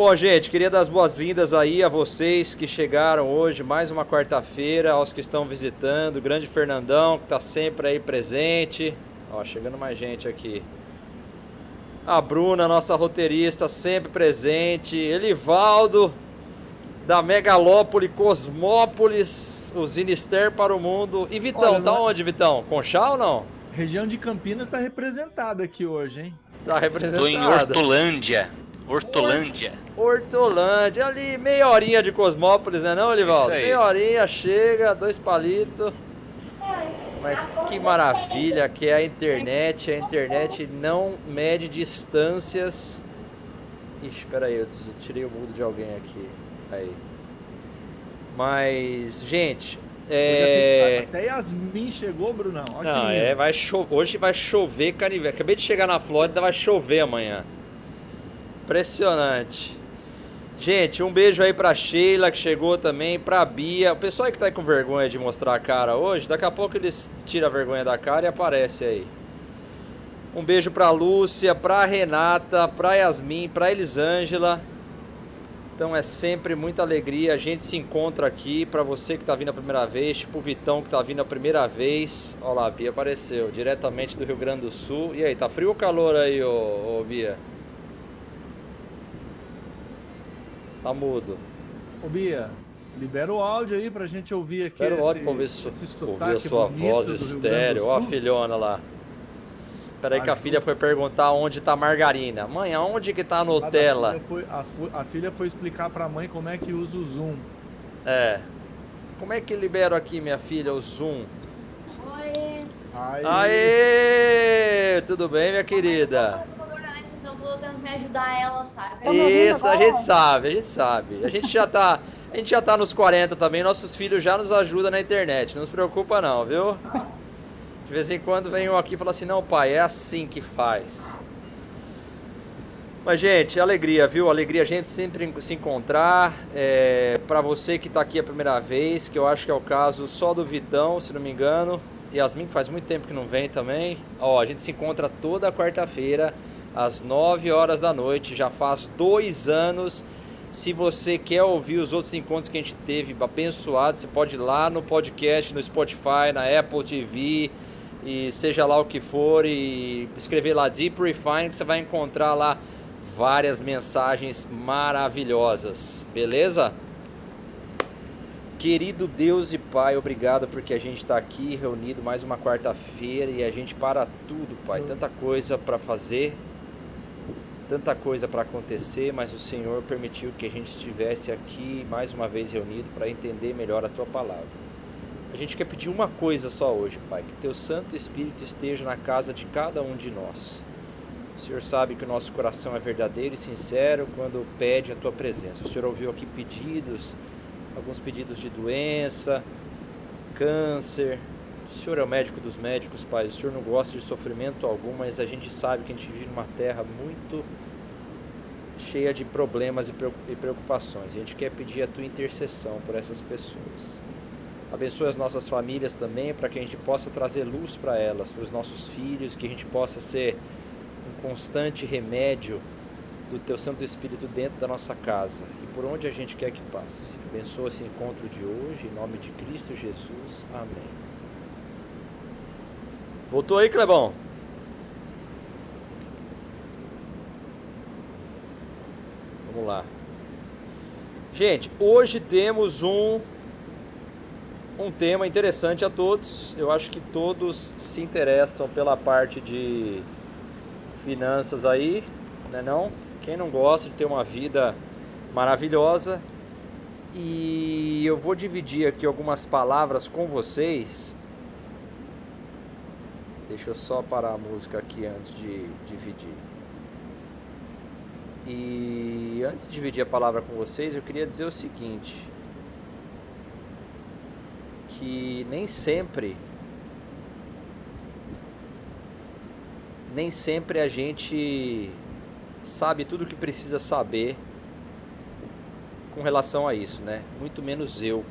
Bom, gente, queria dar as boas-vindas aí a vocês que chegaram hoje, mais uma quarta-feira, aos que estão visitando, o grande Fernandão, que está sempre aí presente. Ó, chegando mais gente aqui. A Bruna, nossa roteirista, sempre presente. Elivaldo, da Megalópole Cosmópolis, o Sinister para o mundo. E Vitão, Olha, tá não... onde, Vitão? Conchal ou não? Região de Campinas está representada aqui hoje, hein? Tá representada. Tô em Hortolândia. Hortolândia. Hortolândia, ali meia horinha de Cosmópolis, né não, Olivaldo? Meia horinha, chega, dois palitos. Mas que maravilha que é a internet. A internet não mede distâncias. Ixi, espera aí, eu tirei o mudo de alguém aqui. Aí. Mas, gente, é... Até Yasmin chegou, Brunão. Olha não, é, vai chover. Hoje vai chover canivete. Acabei de chegar na Flórida, vai chover amanhã. Impressionante. Gente, um beijo aí pra Sheila que chegou também, pra Bia. O pessoal aí que tá aí com vergonha de mostrar a cara hoje, daqui a pouco eles tiram a vergonha da cara e aparece aí. Um beijo pra Lúcia, pra Renata, pra Yasmin, pra Elisângela. Então é sempre muita alegria. A gente se encontra aqui. Para você que tá vindo a primeira vez, tipo o Vitão que tá vindo a primeira vez. Olha lá, a Bia apareceu, diretamente do Rio Grande do Sul. E aí, tá frio ou calor aí, ô, ô Bia? Tá mudo. Ô Bia, libera o áudio aí pra gente ouvir aqui. Libera o áudio pra ouvir, ouvir a sua voz estéreo. Ó a filhona lá. Peraí que a filha foi perguntar onde tá a margarina. Mãe, aonde que tá a Nutella? A filha foi, a, a filha foi explicar pra mãe como é que usa o Zoom. É. Como é que libero aqui, minha filha, o Zoom? Oi. Aê! Aê! Tudo bem, minha querida? Me ajudar ela, sabe? Isso, a gente sabe, a gente sabe. A gente já tá, a gente já tá nos 40 também, nossos filhos já nos ajudam na internet, não se preocupa não, viu? De vez em quando vem um aqui e fala assim, não pai, é assim que faz. Mas, gente, alegria, viu? Alegria a gente sempre se encontrar. É, para você que está aqui a primeira vez, que eu acho que é o caso só do Vitão, se não me engano. Yasmin, que faz muito tempo que não vem também. Ó, a gente se encontra toda quarta-feira às 9 horas da noite. Já faz dois anos. Se você quer ouvir os outros encontros que a gente teve abençoados, você pode ir lá no podcast, no Spotify, na Apple TV e seja lá o que for e escrever lá Deep Refine que você vai encontrar lá várias mensagens maravilhosas, beleza? Querido Deus e Pai, obrigado porque a gente está aqui reunido mais uma quarta-feira e a gente para tudo, Pai. Tanta coisa para fazer, tanta coisa para acontecer, mas o Senhor permitiu que a gente estivesse aqui mais uma vez reunido para entender melhor a tua palavra. A gente quer pedir uma coisa só hoje, Pai, que teu Santo Espírito esteja na casa de cada um de nós. O Senhor sabe que o nosso coração é verdadeiro e sincero quando pede a tua presença. O Senhor ouviu aqui pedidos, alguns pedidos de doença, câncer, o Senhor é o médico dos médicos, Pai. O Senhor não gosta de sofrimento algum, mas a gente sabe que a gente vive numa terra muito cheia de problemas e preocupações. A gente quer pedir a tua intercessão por essas pessoas. Abençoe as nossas famílias também, para que a gente possa trazer luz para elas, para os nossos filhos, que a gente possa ser um constante remédio do teu Santo Espírito dentro da nossa casa e por onde a gente quer que passe. Abençoa esse encontro de hoje, em nome de Cristo Jesus. Amém. Voltou aí, Clebão? Vamos lá. Gente, hoje temos um um tema interessante a todos. Eu acho que todos se interessam pela parte de finanças aí, né não? Quem não gosta de ter uma vida maravilhosa? E eu vou dividir aqui algumas palavras com vocês Deixa eu só parar a música aqui antes de dividir. E antes de dividir a palavra com vocês, eu queria dizer o seguinte: que nem sempre nem sempre a gente sabe tudo o que precisa saber com relação a isso, né? Muito menos eu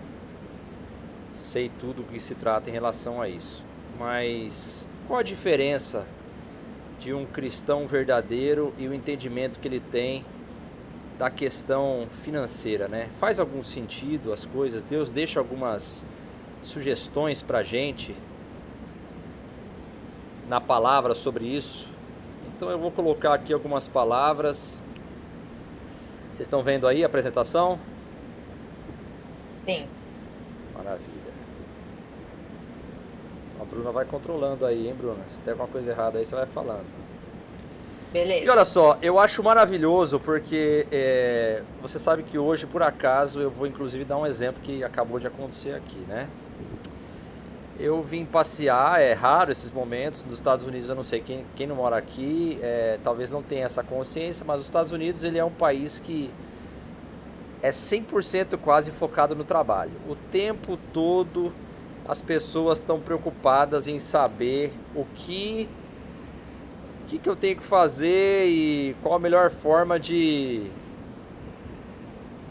sei tudo o que se trata em relação a isso. Mas qual a diferença de um cristão verdadeiro e o entendimento que ele tem da questão financeira, né? Faz algum sentido as coisas? Deus deixa algumas sugestões pra gente na palavra sobre isso. Então eu vou colocar aqui algumas palavras. Vocês estão vendo aí a apresentação? Sim. Maravilha. A Bruna vai controlando aí, hein, Bruna? Se tem alguma coisa errada aí, você vai falando. Beleza. E olha só, eu acho maravilhoso porque é, você sabe que hoje, por acaso, eu vou inclusive dar um exemplo que acabou de acontecer aqui, né? Eu vim passear, é raro esses momentos. Nos Estados Unidos, eu não sei quem, quem não mora aqui, é, talvez não tenha essa consciência, mas os Estados Unidos ele é um país que é 100% quase focado no trabalho. O tempo todo as pessoas estão preocupadas em saber o que o que, que eu tenho que fazer e qual a melhor forma de.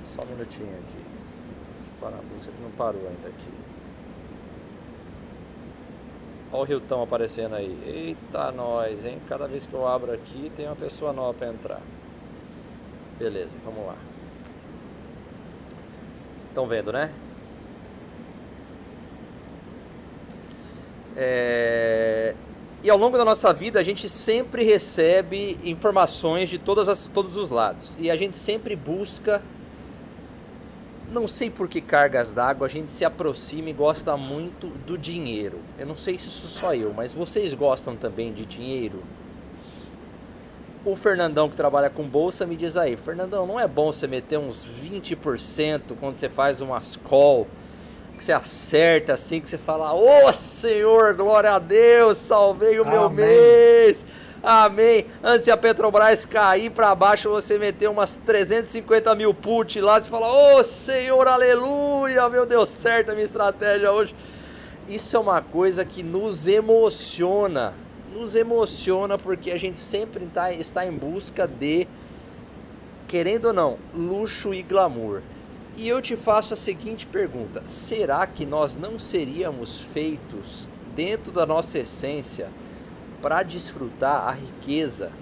Só um minutinho aqui. Deixa eu parar a música que não parou ainda aqui. Olha o Riltão aparecendo aí. Eita, nós, hein? Cada vez que eu abro aqui tem uma pessoa nova para entrar. Beleza, vamos lá. Estão vendo, né? É... E ao longo da nossa vida a gente sempre recebe informações de todas as, todos os lados. E a gente sempre busca. Não sei por que cargas d'água a gente se aproxima e gosta muito do dinheiro. Eu não sei se isso só eu, mas vocês gostam também de dinheiro? O Fernandão que trabalha com bolsa me diz aí, Fernandão, não é bom você meter uns 20% quando você faz umas call que você acerta assim, que você fala, ô oh, Senhor, glória a Deus, salvei o Amém. meu mês. Amém. Antes de a Petrobras cair para baixo, você meteu umas 350 mil put lá, você fala, ô oh, Senhor, aleluia, meu Deus, certo a minha estratégia hoje. Isso é uma coisa que nos emociona, nos emociona porque a gente sempre tá, está em busca de, querendo ou não, luxo e glamour. E eu te faço a seguinte pergunta: será que nós não seríamos feitos dentro da nossa essência para desfrutar a riqueza?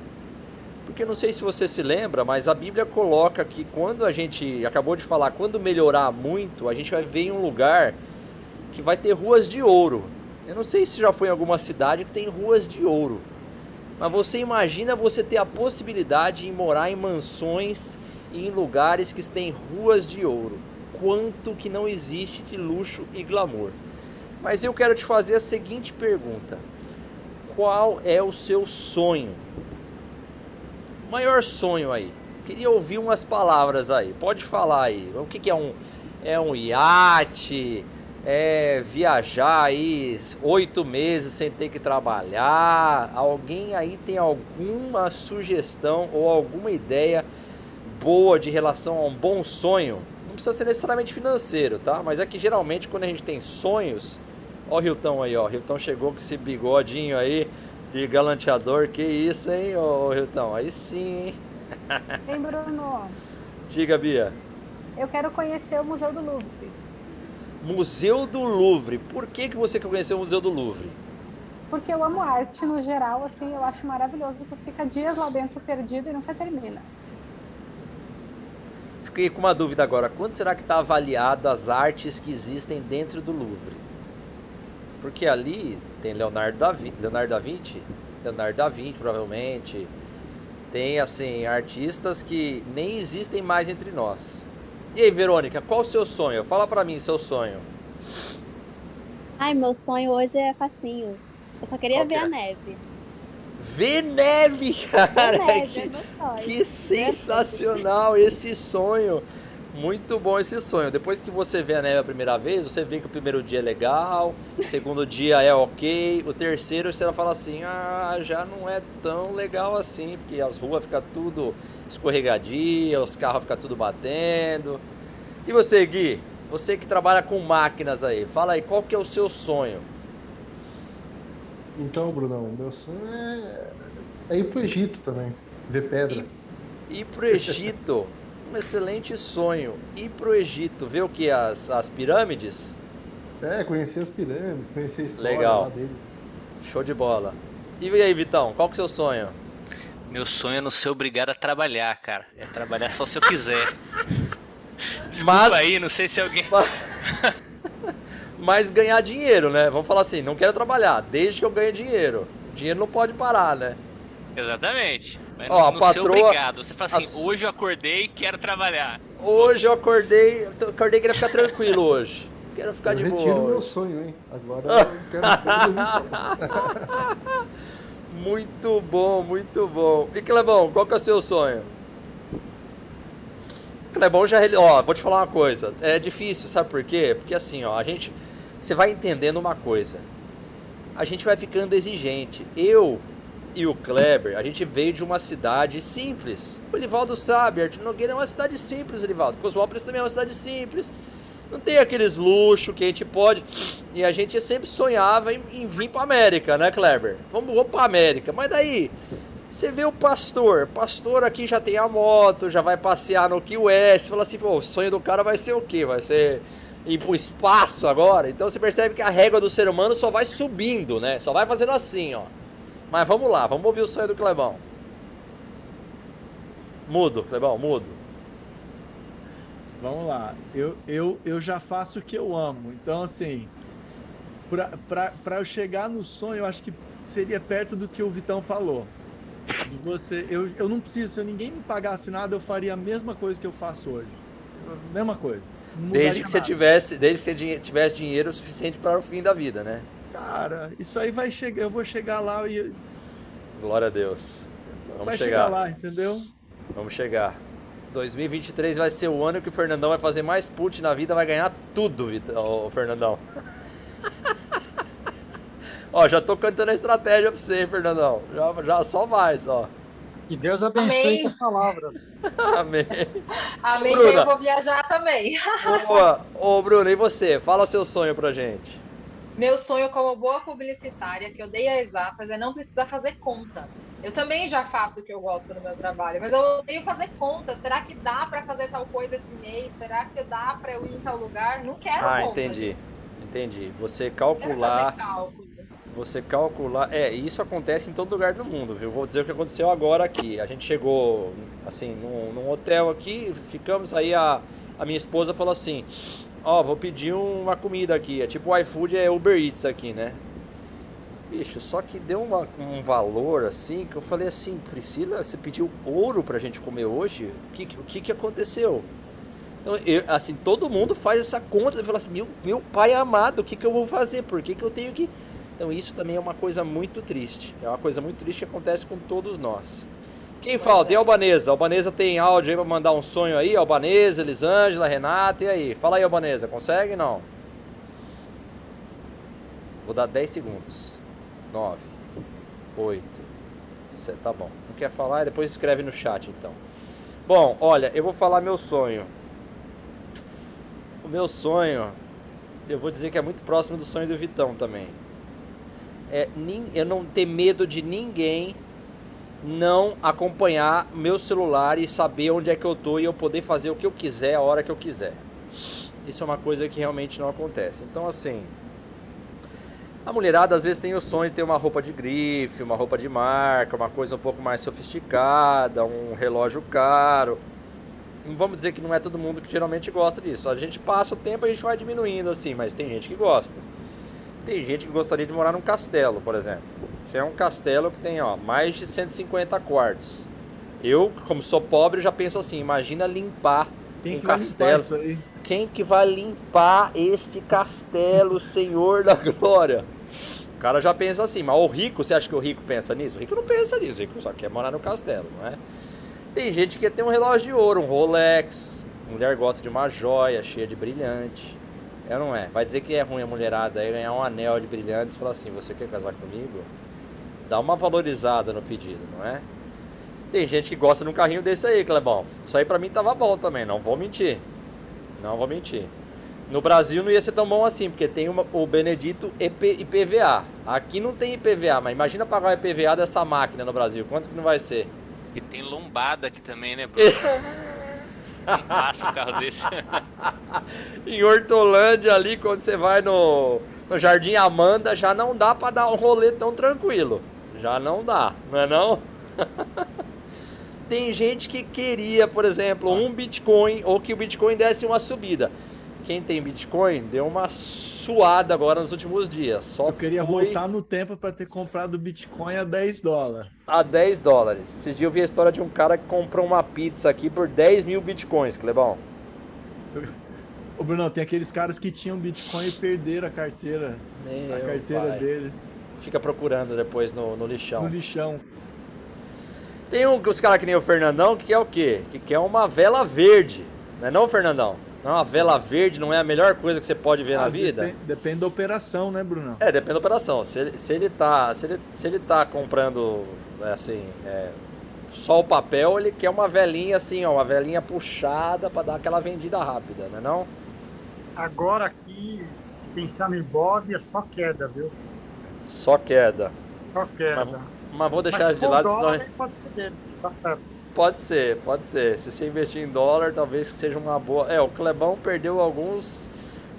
Porque não sei se você se lembra, mas a Bíblia coloca que quando a gente acabou de falar, quando melhorar muito, a gente vai ver em um lugar que vai ter ruas de ouro. Eu não sei se já foi em alguma cidade que tem ruas de ouro. Mas você imagina você ter a possibilidade de morar em mansões em lugares que têm ruas de ouro. Quanto que não existe de luxo e glamour. Mas eu quero te fazer a seguinte pergunta: Qual é o seu sonho? Maior sonho aí. Queria ouvir umas palavras aí. Pode falar aí. O que, que é um é um iate? É viajar aí oito meses sem ter que trabalhar? Alguém aí tem alguma sugestão ou alguma ideia? Boa de relação a um bom sonho, não precisa ser necessariamente financeiro, tá? Mas é que geralmente quando a gente tem sonhos, ó o Hilton aí, ó, o Hilton chegou com esse bigodinho aí de galanteador, que isso, hein, ô Hilton, aí sim, hein? Hein, Bruno? Diga, Bia. Eu quero conhecer o Museu do Louvre. Museu do Louvre. Por que, que você quer conhecer o Museu do Louvre? Porque eu amo arte no geral, assim, eu acho maravilhoso. Tu fica dias lá dentro perdido e nunca termina fiquei com uma dúvida agora. Quanto será que está avaliado as artes que existem dentro do Louvre? Porque ali tem Leonardo da, Vinci, Leonardo da Vinci, Leonardo da Vinci provavelmente. Tem assim artistas que nem existem mais entre nós. E aí, Verônica, qual o seu sonho? Fala para mim seu sonho. Ai, meu sonho hoje é facinho. Eu só queria qual ver que é? a neve. Ver neve, cara! Ver neve, que, que sensacional esse sonho! Muito bom esse sonho. Depois que você vê a neve a primeira vez, você vê que o primeiro dia é legal, o segundo dia é ok, o terceiro você vai falar assim, ah, já não é tão legal assim, porque as ruas ficam tudo escorregadia, os carros ficam tudo batendo. E você, Gui? Você que trabalha com máquinas aí, fala aí, qual que é o seu sonho? Então, Brunão, meu sonho é, é ir pro Egito também, ver pedra. Ir, ir pro Egito, um excelente sonho. Ir pro Egito, ver o que? As, as pirâmides? É, conhecer as pirâmides, conhecer a história Legal. deles. Show de bola. E aí, Vitão, qual que é o seu sonho? Meu sonho é não ser obrigado a trabalhar, cara. É trabalhar só se eu quiser. Desculpa Mas- aí, não sei se alguém. Mas ganhar dinheiro, né? Vamos falar assim, não quero trabalhar, desde que eu ganhe dinheiro. Dinheiro não pode parar, né? Exatamente. Mas Ó, a não, ser patroa- obrigado. Você fala assim, a- hoje eu acordei e quero trabalhar. Hoje eu acordei, eu acordei queria ficar tranquilo hoje. Quero ficar eu de boa. meu hoje. sonho, hein? Agora eu quero. Muito bom, muito bom. E Clebão, qual que é o seu sonho? Clebão já. reali- Ó, vou te falar uma coisa. É difícil, sabe por quê? Porque assim, ó, a gente. Você vai entendendo uma coisa. A gente vai ficando exigente. Eu e o Kleber, a gente veio de uma cidade simples. O Elivaldo sabe, Arthur Nogueira é uma cidade simples, Elivaldo. Cosmópolis também é uma cidade simples. Não tem aqueles luxos que a gente pode. E a gente sempre sonhava em, em vir pra América, né, Kleber? Vamos, vamos pra América. Mas daí, você vê o pastor. Pastor aqui já tem a moto, já vai passear no Key West. Fala assim, pô, o sonho do cara vai ser o quê? Vai ser ir pro espaço agora? Então você percebe que a régua do ser humano só vai subindo, né? Só vai fazendo assim, ó. Mas vamos lá, vamos ouvir o sonho do Clebão. Mudo, Clebão, mudo. Vamos lá. Eu, eu, eu já faço o que eu amo. Então, assim, pra eu chegar no sonho, eu acho que seria perto do que o Vitão falou. De você, eu, eu não preciso, se ninguém me pagasse nada, eu faria a mesma coisa que eu faço hoje. Mesma coisa. Desde que você tivesse, desde que você tivesse dinheiro suficiente para o fim da vida, né? Cara, isso aí vai chegar, eu vou chegar lá e Glória a Deus. Vamos vai chegar. chegar lá, entendeu? Vamos chegar. 2023 vai ser o ano que o Fernandão vai fazer mais put na vida, vai ganhar tudo, ô, Fernandão. Ó, já tô cantando a estratégia pra você, hein, Fernandão. Já, já só vai, só. Que Deus abençoe Amém. tuas palavras. Amém. Amém, Bruna. eu vou viajar também. Boa. Ô, Bruno, e você? Fala seu sonho pra gente. Meu sonho como boa publicitária, que eu dei a exatas, é não precisar fazer conta. Eu também já faço o que eu gosto no meu trabalho, mas eu odeio fazer conta. Será que dá para fazer tal coisa esse mês? Será que dá para eu ir em tal lugar? Não quero Ah, conta. entendi. gente. Entendi. Você Não quero calcular. Você calcular. É, isso acontece em todo lugar do mundo, viu? Vou dizer o que aconteceu agora aqui. A gente chegou, assim, num, num hotel aqui, ficamos aí, a, a minha esposa falou assim: Ó, vou pedir uma comida aqui. É tipo o iFood é Uber Eats aqui, né? Bicho, só que deu uma- um valor assim que eu falei assim: Priscila, você pediu ouro pra gente comer hoje? O que, o que, que aconteceu? Então, eu- assim, todo mundo faz essa conta e fala assim: meu, meu pai amado, o que, que eu vou fazer? Por que, que eu tenho que. Então isso também é uma coisa muito triste. É uma coisa muito triste que acontece com todos nós. Quem falta? E a Albanesa? Albanesa tem áudio aí pra mandar um sonho aí? Albanesa, Elisângela, Renata, e aí? Fala aí, Albanesa, consegue não? Vou dar 10 segundos. 9, 8, 7, tá bom. Não quer falar? Depois escreve no chat então. Bom, olha, eu vou falar meu sonho. O meu sonho, eu vou dizer que é muito próximo do sonho do Vitão também é eu não ter medo de ninguém não acompanhar meu celular e saber onde é que eu tô e eu poder fazer o que eu quiser a hora que eu quiser. Isso é uma coisa que realmente não acontece. Então assim, a mulherada às vezes tem o sonho de ter uma roupa de grife, uma roupa de marca, uma coisa um pouco mais sofisticada, um relógio caro. Vamos dizer que não é todo mundo que geralmente gosta disso. A gente passa o tempo e a gente vai diminuindo assim, mas tem gente que gosta. Tem gente que gostaria de morar num castelo, por exemplo. Isso é um castelo que tem ó, mais de 150 quartos. Eu, como sou pobre, já penso assim: imagina limpar Quem um que castelo. Quem que vai limpar este castelo, Senhor da Glória? O cara já pensa assim, mas o rico, você acha que o rico pensa nisso? O rico não pensa nisso, o rico só quer morar no castelo, não é? Tem gente que quer ter um relógio de ouro, um Rolex. Mulher gosta de uma joia cheia de brilhante. É não é? Vai dizer que é ruim a mulherada aí ganhar um anel de brilhantes e falar assim: você quer casar comigo? Dá uma valorizada no pedido, não é? Tem gente que gosta de um carrinho desse aí, Clebão. Isso aí pra mim tava bom também, não vou mentir. Não vou mentir. No Brasil não ia ser tão bom assim, porque tem uma- o Benedito EP IPVA. Aqui não tem IPVA, mas imagina pagar o IPVA dessa máquina no Brasil. Quanto que não vai ser? E tem lombada aqui também, né, Bruno? Passa um carro desse. em Hortolândia ali, quando você vai no, no Jardim Amanda, já não dá pra dar um rolê tão tranquilo. Já não dá, não é não? Tem gente que queria, por exemplo, um Bitcoin ou que o Bitcoin desse uma subida. Quem tem Bitcoin deu uma suada agora nos últimos dias. Só Eu queria voltar no tempo para ter comprado Bitcoin a 10 dólares. a 10 dólares. Esses dias eu vi a história de um cara que comprou uma pizza aqui por 10 mil Bitcoins, Clebão. Ô, Bruno, tem aqueles caras que tinham Bitcoin e perderam a carteira. a Meu carteira pai. deles Fica procurando depois no, no lixão. no lixão. Tem um, os caras que nem o Fernandão que quer o quê? Que quer uma vela verde. Não é não, Fernandão? Não, uma vela verde não é a melhor coisa que você pode ver na Ah, vida? Depende, depende da operação, né, Bruno? É, depende da operação. Se ele, se ele tá, se ele, se ele tá comprando, é, assim, é, só o papel, ele quer uma velinha assim, ó, uma velinha puxada pra dar aquela vendida rápida, né não? Agora aqui, se pensar no Ibov, é só queda, viu? Só queda. Só queda. Mas vou deixar Mas de lado, dólar, senão... pode ser dele, tá certo. Pode ser, pode ser. Se você investir em dólar, talvez seja uma boa. É, o Clebão perdeu alguns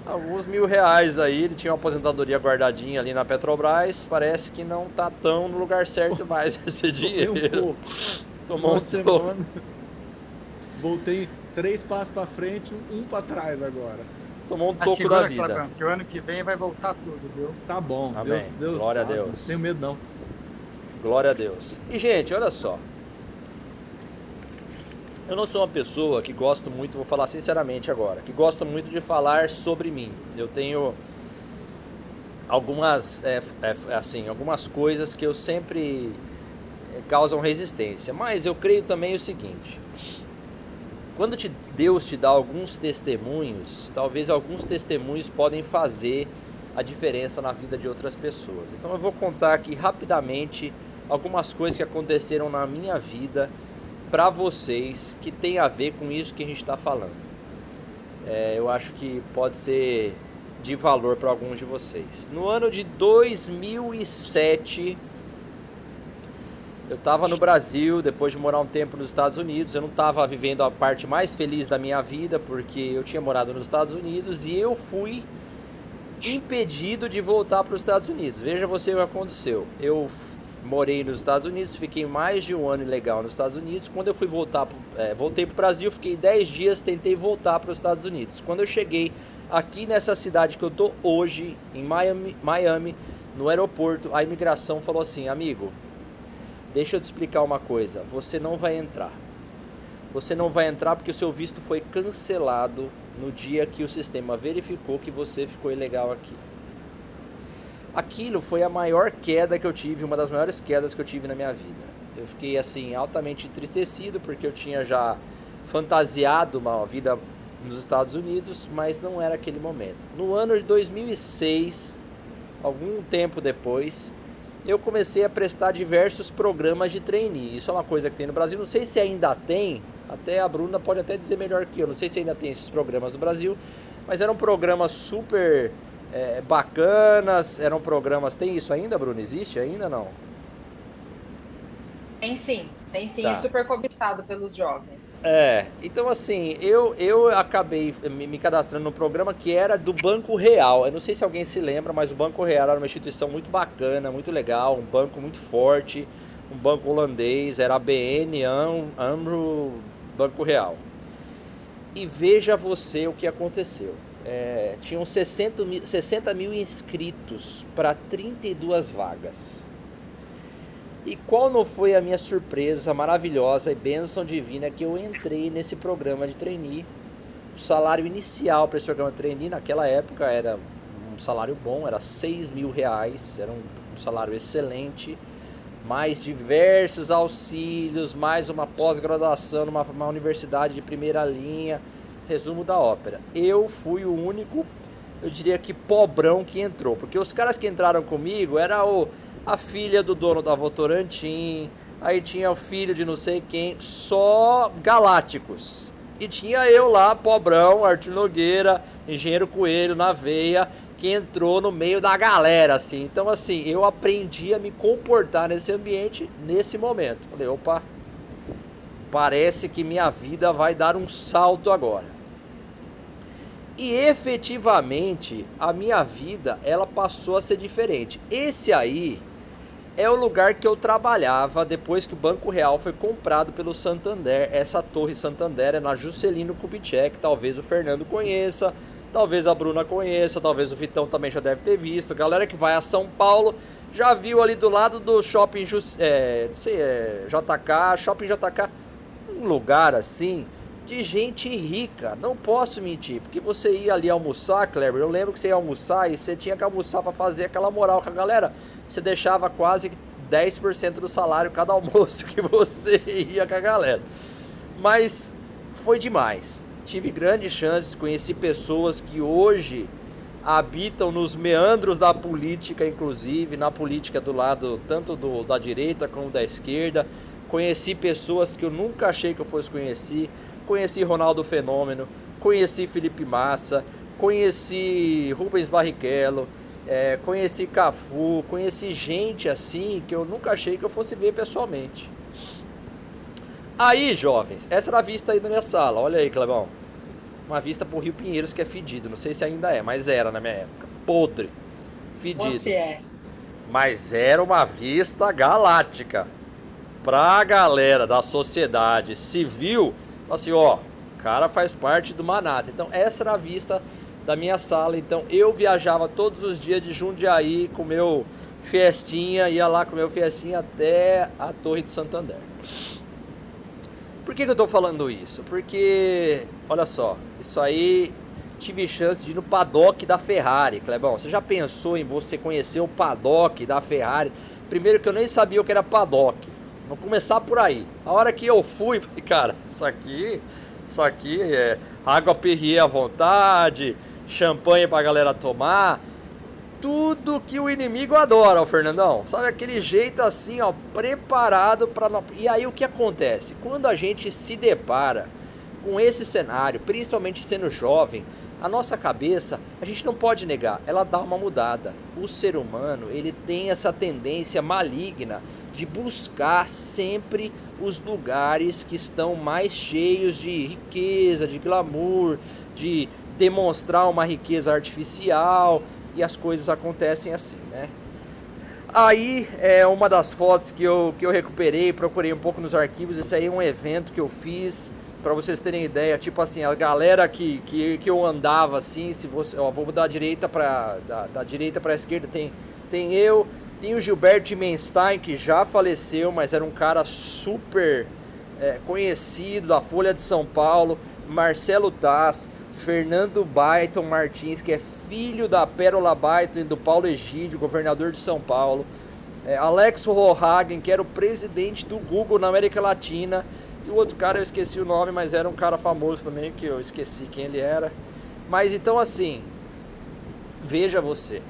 alguns mil reais aí. Ele tinha uma aposentadoria guardadinha ali na Petrobras. Parece que não tá tão no lugar certo mais esse um dinheiro. pouco. Tomou Uma um toco. semana. Voltei três passos para frente, um para trás agora. Tomou um toco da vida. Clebão, que o ano que vem vai voltar tudo, viu? Tá bom. Amém. Deus, Deus Glória a sabe. Deus. Não tenho medo, não. Glória a Deus. E, gente, olha só. Eu não sou uma pessoa que gosto muito, vou falar sinceramente agora, que gosto muito de falar sobre mim. Eu tenho algumas, é, é, assim, algumas coisas que eu sempre é, causam resistência. Mas eu creio também o seguinte: quando te- Deus te dá alguns testemunhos, talvez alguns testemunhos podem fazer a diferença na vida de outras pessoas. Então eu vou contar aqui rapidamente algumas coisas que aconteceram na minha vida para vocês que tem a ver com isso que a gente está falando. É, eu acho que pode ser de valor para alguns de vocês. No ano de 2007, eu estava no Brasil, depois de morar um tempo nos Estados Unidos. Eu não estava vivendo a parte mais feliz da minha vida, porque eu tinha morado nos Estados Unidos e eu fui impedido de voltar para os Estados Unidos. Veja você o que aconteceu. Eu morei nos Estados Unidos, fiquei mais de um ano ilegal nos Estados Unidos. Quando eu fui voltar, é, voltei para o Brasil, fiquei 10 dias, tentei voltar para os Estados Unidos. Quando eu cheguei aqui nessa cidade que eu tô hoje, em Miami, Miami, no aeroporto, a imigração falou assim, amigo, deixa eu te explicar uma coisa, você não vai entrar. Você não vai entrar porque o seu visto foi cancelado no dia que o sistema verificou que você ficou ilegal aqui. Aquilo foi a maior queda que eu tive, uma das maiores quedas que eu tive na minha vida. Eu fiquei assim altamente entristecido porque eu tinha já fantasiado uma vida nos Estados Unidos, mas não era aquele momento. No ano de 2006, algum tempo depois, eu comecei a prestar diversos programas de trainee. Isso é uma coisa que tem no Brasil. Não sei se ainda tem, até a Bruna pode até dizer melhor que eu. Não sei se ainda tem esses programas no Brasil, mas eram programas super é, bacanas. Eram programas. Tem isso ainda, Bruna? Existe ainda não? Tem sim, tem sim, Tá. é super cobiçado pelos jovens. É, então assim, eu, eu acabei me, cadastrando no programa que era do Banco Real. Eu não sei se alguém se lembra, mas o Banco Real era uma instituição muito bacana, muito legal, um banco muito forte, um banco holandês, era ABN, Am, Amro, Banco Real. E veja você o que aconteceu. É, tinham 60 mil, 60 mil inscritos para 32 vagas. E qual não foi a minha surpresa maravilhosa e bênção divina que eu entrei nesse programa de trainee. O salário inicial para esse programa de trainee naquela época era um salário bom, era 6 mil reais, era um, um salário excelente, mais diversos auxílios, mais uma pós-graduação numa uma universidade de primeira linha. Resumo da ópera. Eu fui o único, eu diria que pobrão que entrou, porque os caras que entraram comigo era o a filha do dono da Votorantim, aí tinha o filho de não sei quem, só galácticos. E tinha eu lá, pobrão, Arthur Nogueira, engenheiro coelho na veia, que entrou no meio da galera, assim. Então, assim, eu aprendi a me comportar nesse ambiente nesse momento. Falei, opa, parece que minha vida vai dar um salto agora. E efetivamente a minha vida ela passou a ser diferente. Esse aí é o lugar que eu trabalhava depois que o Banco Real foi comprado pelo Santander. Essa torre Santander é na Juscelino Kubitschek, talvez o Fernando conheça, talvez a Bruna conheça, talvez o Vitão também já deve ter visto. Galera que vai a São Paulo já viu ali do lado do shopping Jus, é, sei, é, JK, shopping JK, um lugar assim de gente rica. Não posso mentir, porque você ia ali almoçar, Kleber. Eu lembro que você ia almoçar e você tinha que almoçar para fazer aquela moral com a galera. Você deixava quase 10% do salário cada almoço que você ia com a galera. Mas foi demais. Tive grandes chances, conheci pessoas que hoje habitam nos meandros da política, inclusive na política do lado tanto do, da direita como da esquerda. Conheci pessoas que eu nunca achei que eu fosse conhecer conheci Ronaldo Fenômeno, conheci Felipe Massa, conheci Rubens Barrichello, é, conheci Cafu, conheci gente assim que eu nunca achei que eu fosse ver pessoalmente. Aí, jovens, essa era a vista aí da minha sala. Olha aí, Clebão. Uma vista pro Rio Pinheiros que é fedido. Não sei se ainda é, mas era na minha época. Podre. Fedido. Você é. Mas era uma vista galáctica. Pra galera da sociedade civil assim, ó, cara faz parte do manata. Então essa era a vista da minha sala. Então eu viajava todos os dias de Jundiaí com meu festinha, ia lá com meu festinha até a Torre de Santander. Por que, que eu tô falando isso? Porque, olha só, isso aí tive chance de ir no paddock da Ferrari, Clebão. Você já pensou em você conhecer o paddock da Ferrari? Primeiro que eu nem sabia o que era paddock. Vamos começar por aí. A hora que eu fui, falei, cara, isso aqui, isso aqui é água Perrier à vontade, champanhe pra galera tomar. Tudo que o inimigo adora, o Fernandão. Sabe aquele jeito assim, ó, preparado para E aí o que acontece? Quando a gente se depara com esse cenário, principalmente sendo jovem, a nossa cabeça, a gente não pode negar, ela dá uma mudada. O ser humano, ele tem essa tendência maligna de buscar sempre os lugares que estão mais cheios de riqueza, de glamour, de demonstrar uma riqueza artificial e as coisas acontecem assim, né? Aí é uma das fotos que eu, que eu recuperei, procurei um pouco nos arquivos. Esse aí é um evento que eu fiz para vocês terem ideia. Tipo assim, a galera que, que, que eu andava assim, se você, ó, vou da direita para da, da direita para a esquerda tem tem eu, tem o Gilberto Menstein, que já faleceu, mas era um cara super é, conhecido da Folha de São Paulo. Marcelo Taz, Fernando Baiton Martins, que é filho da Pérola Baiton e do Paulo Egídio, governador de São Paulo. É, Alex Rohagen, que era o presidente do Google na América Latina. E o outro cara eu esqueci o nome, mas era um cara famoso também, que eu esqueci quem ele era. Mas então assim, veja você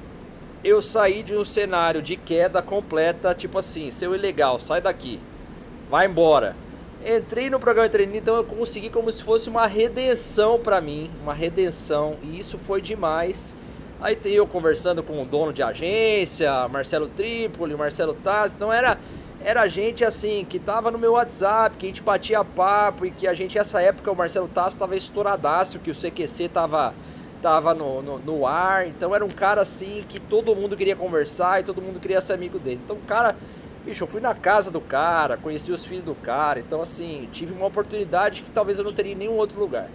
eu saí de um cenário de queda completa, tipo assim, seu ilegal, sai daqui, vai embora. Entrei no programa de treino, então eu consegui como se fosse uma redenção para mim, uma redenção, e isso foi demais. Aí eu conversando com o dono de agência, Marcelo Tripoli, Marcelo Taz, então era era gente assim que tava no meu WhatsApp, que a gente batia papo e que a gente essa época o Marcelo Taz tava estouradaço, que o CQC tava tava no, no, no, ar, então era um cara assim que todo mundo queria conversar e todo mundo queria ser amigo dele. Então cara, bicho, eu fui na casa do cara, conheci os filhos do cara, então assim, tive uma oportunidade que talvez eu não teria em nenhum outro lugar.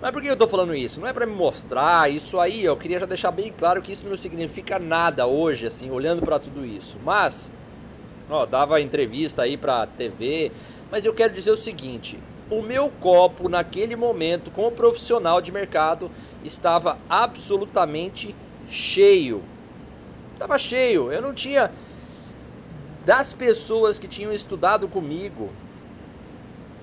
Mas por que eu tô falando isso? Não é para me mostrar isso aí, eu queria já deixar bem claro que isso não significa nada hoje, assim, olhando para tudo isso. Mas, ó, dava entrevista aí pra TV, mas eu quero dizer o seguinte, o meu copo naquele momento, como profissional de mercado, estava absolutamente cheio. Estava cheio. Eu não tinha. Das pessoas que tinham estudado comigo,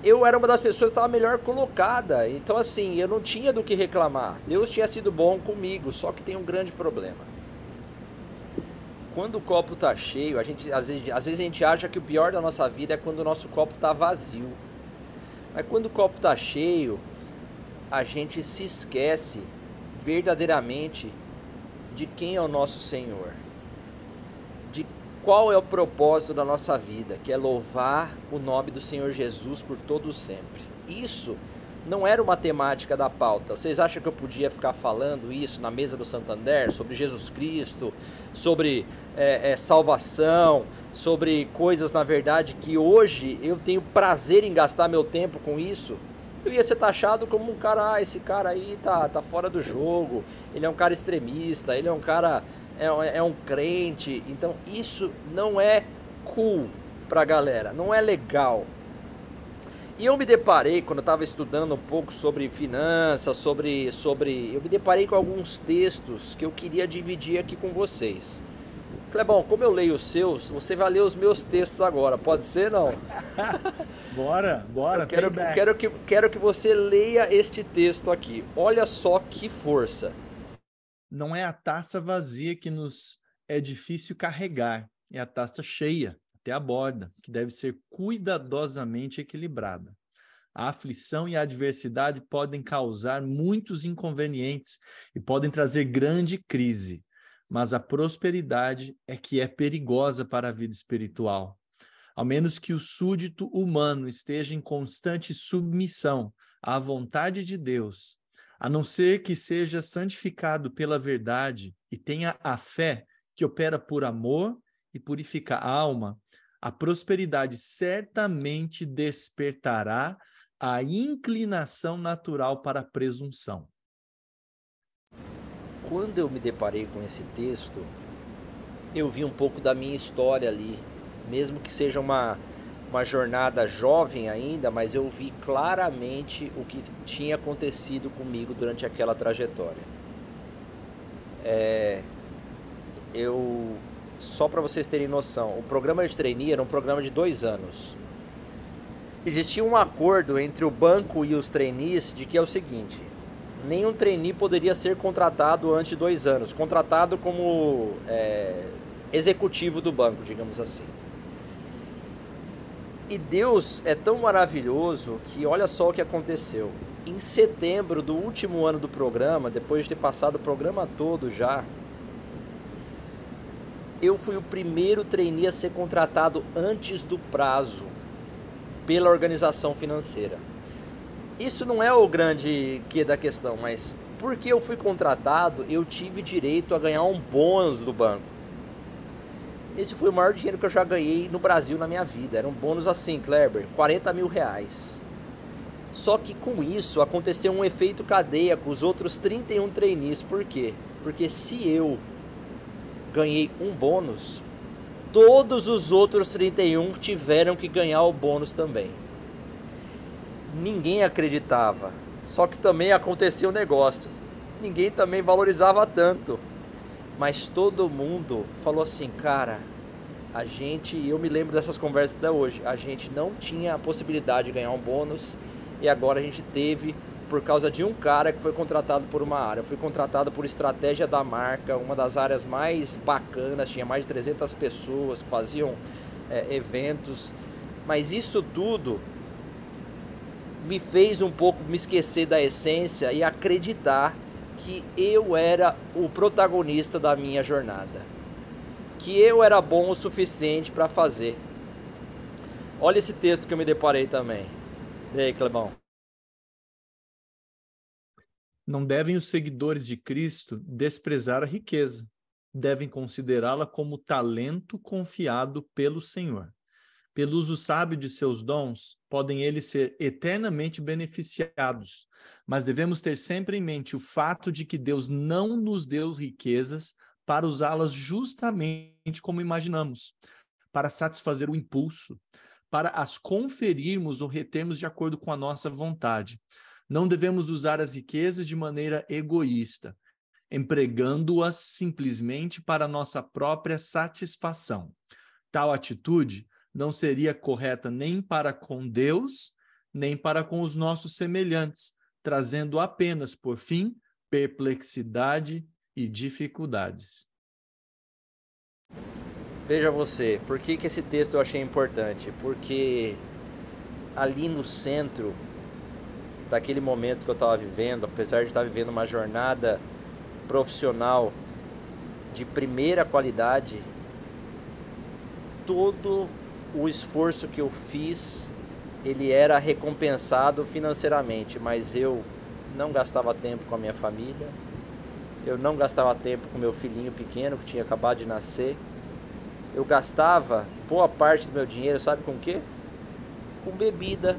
eu era uma das pessoas que estava melhor colocada. Então, assim, eu não tinha do que reclamar. Deus tinha sido bom comigo, só que tem um grande problema. Quando o copo está cheio, a gente, às, vezes, às vezes a gente acha que o pior da nossa vida é quando o nosso copo está vazio. Mas quando o copo está cheio, a gente se esquece verdadeiramente de quem é o nosso Senhor, de qual é o propósito da nossa vida, que é louvar o nome do Senhor Jesus por todo sempre. Isso não era uma temática da pauta. Vocês acham que eu podia ficar falando isso na mesa do Santander sobre Jesus Cristo, sobre é, é, salvação, sobre coisas na verdade que hoje eu tenho prazer em gastar meu tempo com isso? Eu ia ser taxado como um cara, ah, esse cara aí tá, tá fora do jogo, ele é um cara extremista, ele é um cara, é, é um crente. Então isso não é cool pra galera, não é legal. E eu me deparei, quando eu estava estudando um pouco sobre finanças, sobre, sobre. Eu me deparei com alguns textos que eu queria dividir aqui com vocês. Clebão, como eu leio os seus, você vai ler os meus textos agora, pode ser não? bora, bora. Eu quero, quero, que, quero que você leia este texto aqui. Olha só que força. Não é a taça vazia que nos é difícil carregar, é a taça cheia até a borda, que deve ser cuidadosamente equilibrada. A aflição e a adversidade podem causar muitos inconvenientes e podem trazer grande crise, mas a prosperidade é que é perigosa para a vida espiritual. Ao menos que o súdito humano esteja em constante submissão à vontade de Deus, a não ser que seja santificado pela verdade e tenha a fé que opera por amor e purifica a alma, a prosperidade certamente despertará a inclinação natural para a presunção. Quando eu me deparei com esse texto, eu vi um pouco da minha história ali, mesmo que seja uma, uma jornada jovem ainda, mas eu vi claramente o que tinha acontecido comigo durante aquela trajetória. É, eu só para vocês terem noção, o programa de trainee era um programa de dois anos. Existia um acordo entre o banco e os trainees de que é o seguinte: nenhum trainee poderia ser contratado antes de dois anos, contratado como é, executivo do banco, digamos assim. E Deus é tão maravilhoso que olha só o que aconteceu. Em setembro do último ano do programa, depois de ter passado o programa todo já, eu fui o primeiro trainee a ser contratado antes do prazo pela organização financeira. Isso não é o grande que da questão, mas porque eu fui contratado, eu tive direito a ganhar um bônus do banco. Esse foi o maior dinheiro que eu já ganhei no Brasil na minha vida. Era um bônus assim, Kleber, 40 mil reais. Só que com isso aconteceu um efeito cadeia com os outros 31 trainees. Por quê? Porque se eu ganhei um bônus, todos os outros 31 tiveram que ganhar o bônus também. Ninguém acreditava, só que também aconteceu o um negócio. Ninguém também valorizava tanto. Mas todo mundo falou assim, cara, a gente, eu me lembro dessas conversas até hoje, a gente não tinha a possibilidade de ganhar um bônus e agora a gente teve por causa de um cara que foi contratado por uma área. Eu fui contratado por estratégia da marca, uma das áreas mais bacanas, tinha mais de 300 pessoas que faziam é, eventos. Mas isso tudo me fez um pouco me esquecer da essência e acreditar que eu era o protagonista da minha jornada. Que eu era bom o suficiente para fazer. Olha esse texto que eu me deparei também. E aí, Clebão? Não devem os seguidores de Cristo desprezar a riqueza, devem considerá-la como talento confiado pelo Senhor. Pelo uso sábio de seus dons, podem eles ser eternamente beneficiados, mas devemos ter sempre em mente o fato de que Deus não nos deu riquezas para usá-las justamente como imaginamos, para satisfazer o impulso, para as conferirmos ou retermos de acordo com a nossa vontade. Não devemos usar as riquezas de maneira egoísta, empregando-as simplesmente para nossa própria satisfação. Tal atitude não seria correta nem para com Deus, nem para com os nossos semelhantes, trazendo apenas, por fim, perplexidade e dificuldades. Veja você, por que, que esse texto eu achei importante? Porque ali no centro daquele momento que eu estava vivendo, apesar de estar vivendo uma jornada profissional de primeira qualidade, todo o esforço que eu fiz ele era recompensado financeiramente, mas eu não gastava tempo com a minha família, eu não gastava tempo com meu filhinho pequeno que tinha acabado de nascer. Eu gastava boa parte do meu dinheiro, sabe com o quê? Com bebida,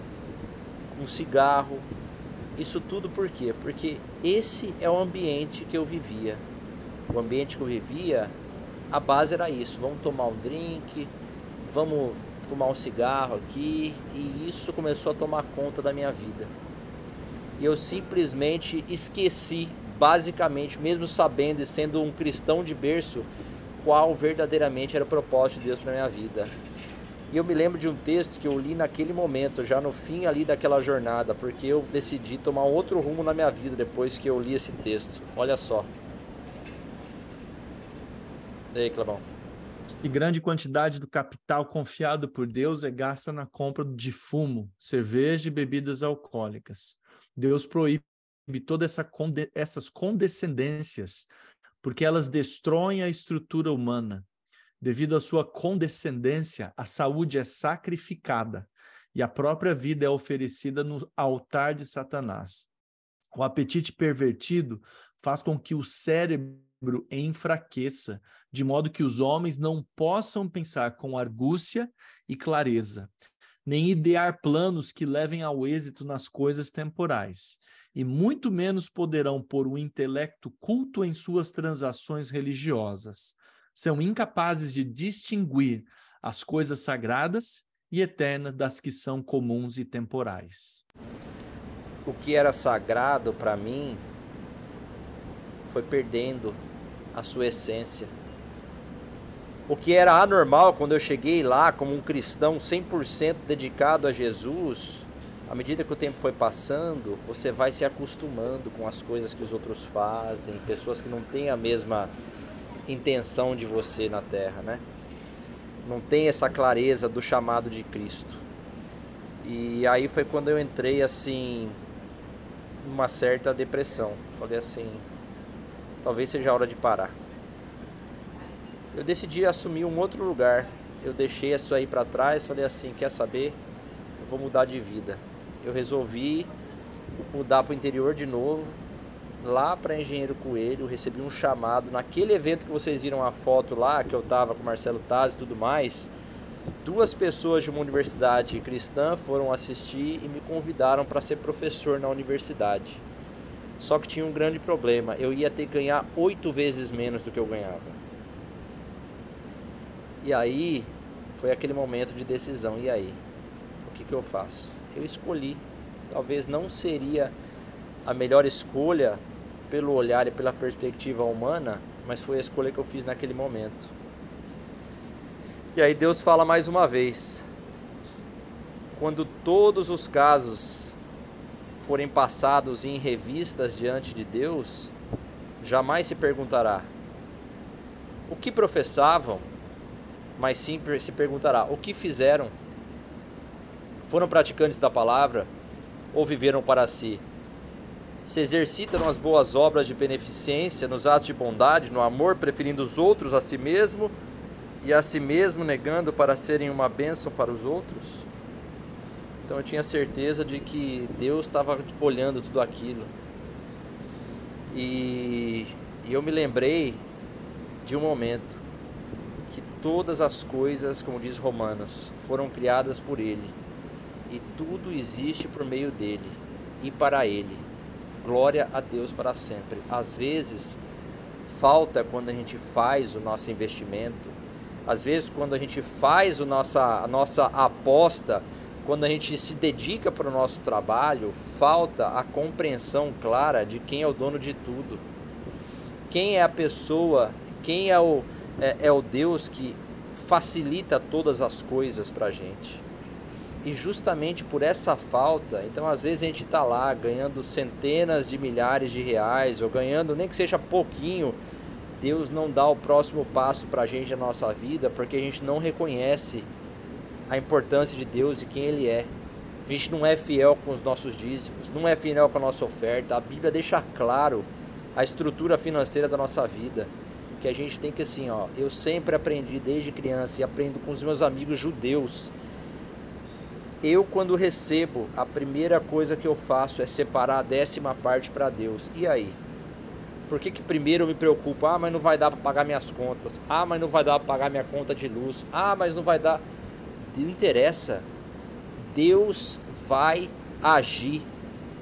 com cigarro. Isso tudo por quê? Porque esse é o ambiente que eu vivia. O ambiente que eu vivia, a base era isso: vamos tomar um drink, vamos fumar um cigarro aqui, e isso começou a tomar conta da minha vida. E eu simplesmente esqueci, basicamente, mesmo sabendo e sendo um cristão de berço, qual verdadeiramente era o propósito de Deus para minha vida. E eu me lembro de um texto que eu li naquele momento, já no fim ali daquela jornada, porque eu decidi tomar outro rumo na minha vida depois que eu li esse texto. Olha só. E aí, Clebão? E grande quantidade do capital confiado por Deus é gasta na compra de fumo, cerveja e bebidas alcoólicas. Deus proíbe todas essa conde essas condescendências, porque elas destroem a estrutura humana. Devido à sua condescendência, a saúde é sacrificada e a própria vida é oferecida no altar de Satanás. O apetite pervertido faz com que o cérebro enfraqueça, de modo que os homens não possam pensar com argúcia e clareza, nem idear planos que levem ao êxito nas coisas temporais, e muito menos poderão pôr o intelecto culto em suas transações religiosas. São incapazes de distinguir as coisas sagradas e eternas das que são comuns e temporais. O que era sagrado para mim foi perdendo a sua essência. O que era anormal quando eu cheguei lá como um cristão 100% dedicado a Jesus, à medida que o tempo foi passando, você vai se acostumando com as coisas que os outros fazem, pessoas que não têm a mesma intenção de você na terra, né? Não tem essa clareza do chamado de Cristo. E aí foi quando eu entrei assim numa certa depressão. Falei assim, talvez seja a hora de parar eu decidi assumir um outro lugar. Eu deixei isso aí para trás, falei assim, quer saber? Eu vou mudar de vida. Eu resolvi mudar para o interior de novo, lá para Engenheiro Coelho, recebi um chamado naquele evento que vocês viram a foto lá, que eu tava com Marcelo Taz e tudo mais. Duas pessoas de uma universidade cristã foram assistir e me convidaram para ser professor na universidade. Só que tinha um grande problema, eu ia ter que ganhar oito vezes menos do que eu ganhava. E aí foi aquele momento de decisão. E aí? O que, que eu faço? Eu escolhi. Talvez não seria a melhor escolha pelo olhar e pela perspectiva humana, mas foi a escolha que eu fiz naquele momento. E aí Deus fala mais uma vez: quando todos os casos forem passados em revistas diante de Deus, jamais se perguntará o que professavam mas sim se perguntará: o que fizeram? Foram praticantes da palavra ou viveram para si? Se exercitam nas boas obras de beneficência, nos atos de bondade, no amor, preferindo os outros a si mesmo e a si mesmo negando para serem uma bênção para os outros? Então eu tinha certeza de que Deus estava olhando tudo aquilo. E, e eu me lembrei de um momento Todas as coisas, como diz Romanos, foram criadas por Ele, e tudo existe por meio dele e para Ele. Glória a Deus para sempre. Às vezes, falta quando a gente faz o nosso investimento, às vezes, quando a gente faz o nossa, a nossa aposta, quando a gente se dedica para o nosso trabalho, falta a compreensão clara de quem é o dono de tudo. Quem é a pessoa, quem é o, é, é o Deus que facilita todas as coisas para a gente. E justamente por essa falta, então às vezes a gente está lá ganhando centenas de milhares de reais ou ganhando nem que seja pouquinho, Deus não dá o próximo passo para a gente na nossa vida porque a gente não reconhece a importância de Deus e quem Ele é. A gente não é fiel com os nossos dízimos, não é fiel com a nossa oferta. A Bíblia deixa claro a estrutura financeira da nossa vida que a gente tem que assim, ó, eu sempre aprendi desde criança e aprendo com os meus amigos judeus Eu, quando recebo, a primeira coisa que eu faço é separar a décima parte para Deus. E aí? Por que, que primeiro eu me preocupo? Ah, mas não vai dar para pagar minhas contas. Ah, mas não vai dar para pagar minha conta de luz. Ah, mas não vai dar. Não interessa. Deus vai agir.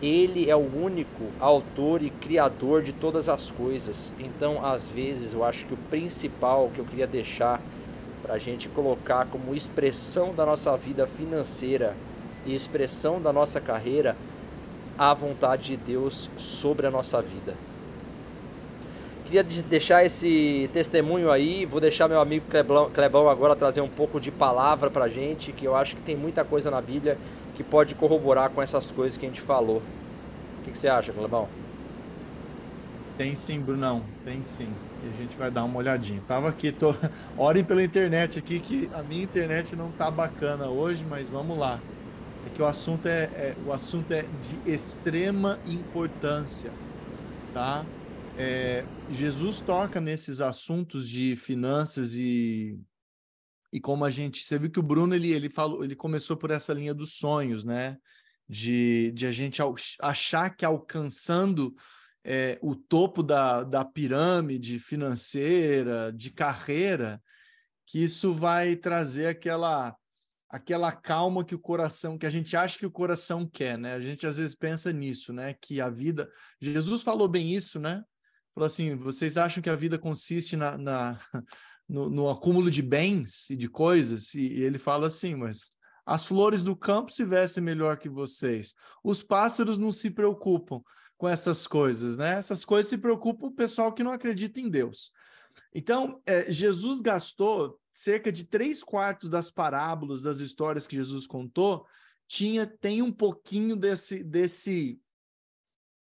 Ele é o único autor e criador de todas as coisas. Então, às vezes, eu acho que o principal que eu queria deixar para a gente colocar como expressão da nossa vida financeira e expressão da nossa carreira a vontade de Deus sobre a nossa vida. Queria deixar esse testemunho aí, vou deixar meu amigo Clebão, Clebão agora trazer um pouco de palavra para gente, que eu acho que tem muita coisa na Bíblia que pode corroborar com essas coisas que a gente falou. O que, que você acha, Clebão? Tem sim, Brunão, tem sim. E a gente vai dar uma olhadinha. Tava aqui, tô. Orem pela internet aqui, que a minha internet não tá bacana hoje, mas vamos lá. É que o assunto é, é o assunto é de extrema importância, tá? É, Jesus toca nesses assuntos de finanças e e como a gente, você viu que o Bruno ele ele falou, ele começou por essa linha dos sonhos, né? De, de a gente achar que alcançando é, o topo da, da pirâmide financeira, de carreira, que isso vai trazer aquela aquela calma que o coração, que a gente acha que o coração quer, né? A gente às vezes pensa nisso, né? Que a vida. Jesus falou bem isso, né? Falou assim: vocês acham que a vida consiste na, na no, no, acúmulo de bens e de coisas? E, e ele fala assim, mas as flores do campo se vestem melhor que vocês. Os pássaros não se preocupam com essas coisas, né? Essas coisas se preocupam o pessoal que não acredita em Deus. Então, é, Jesus gastou cerca de três quartos das parábolas, das histórias que Jesus contou, tinha tem um pouquinho desse, desse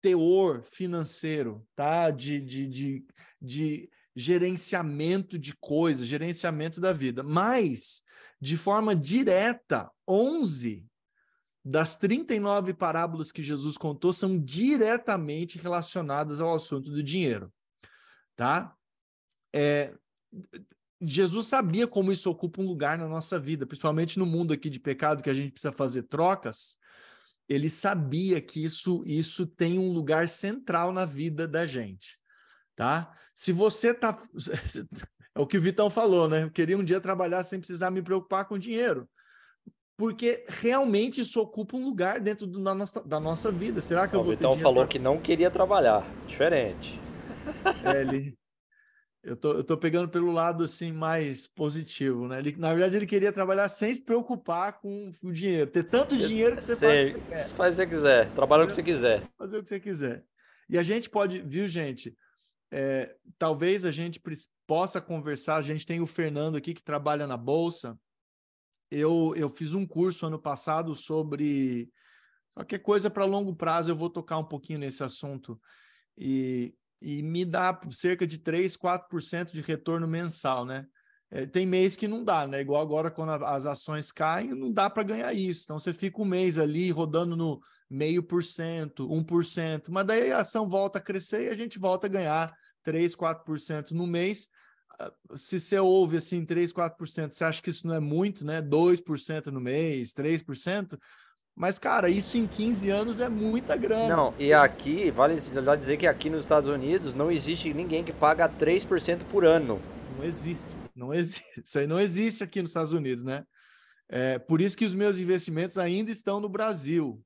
teor financeiro, tá? De, de, de, de gerenciamento de coisas, gerenciamento da vida. Mas, de forma direta, 11 das 39 parábolas que Jesus contou são diretamente relacionadas ao assunto do dinheiro, tá? É, Jesus sabia como isso ocupa um lugar na nossa vida, principalmente no mundo aqui de pecado que a gente precisa fazer trocas. Ele sabia que isso isso tem um lugar central na vida da gente, tá? Se você tá é o que o Vitão falou, né? Eu queria um dia trabalhar sem precisar me preocupar com dinheiro porque realmente isso ocupa um lugar dentro do, da, nossa, da nossa vida. Será que eu o vou Vitão falou pra... que não queria trabalhar, diferente. É, ele, eu tô, eu tô pegando pelo lado assim mais positivo, né? Ele, na verdade, ele queria trabalhar sem se preocupar com o dinheiro, ter tanto dinheiro que você Sei, faz o que você. Faz o que você quiser, trabalha o que você quiser. Fazer o que você quiser. E a gente pode, viu, gente? É, talvez a gente possa conversar. A gente tem o Fernando aqui que trabalha na bolsa eu, eu fiz um curso ano passado sobre qualquer coisa para longo prazo, eu vou tocar um pouquinho nesse assunto. E, e me dá cerca de 3, 4% de retorno mensal, né? É, tem mês que não dá, né? Igual agora, quando as ações caem, não dá para ganhar isso. Então, você fica um mês ali rodando no meio por cento, 1%, mas daí a ação volta a crescer e a gente volta a ganhar 3, 4% no mês se você ouve assim 3, 4%, você acha que isso não é muito, né? 2% no mês, 3%? Mas, cara, isso em 15 anos é muita grana. Não, e aqui, vale já dizer que aqui nos Estados Unidos não existe ninguém que paga 3% por ano. Não existe, não existe. Isso aí não existe aqui nos Estados Unidos, né? É, por isso que os meus investimentos ainda estão no Brasil,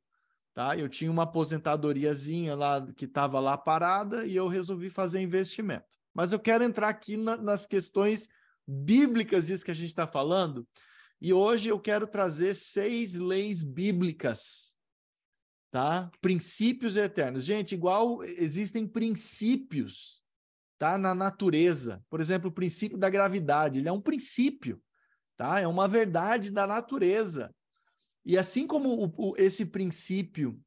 tá? Eu tinha uma aposentadoriazinha lá que estava lá parada e eu resolvi fazer investimento mas eu quero entrar aqui na, nas questões bíblicas disso que a gente está falando. E hoje eu quero trazer seis leis bíblicas, tá? Princípios eternos. Gente, igual existem princípios, tá? Na natureza. Por exemplo, o princípio da gravidade, ele é um princípio, tá? É uma verdade da natureza. E assim como o, o, esse princípio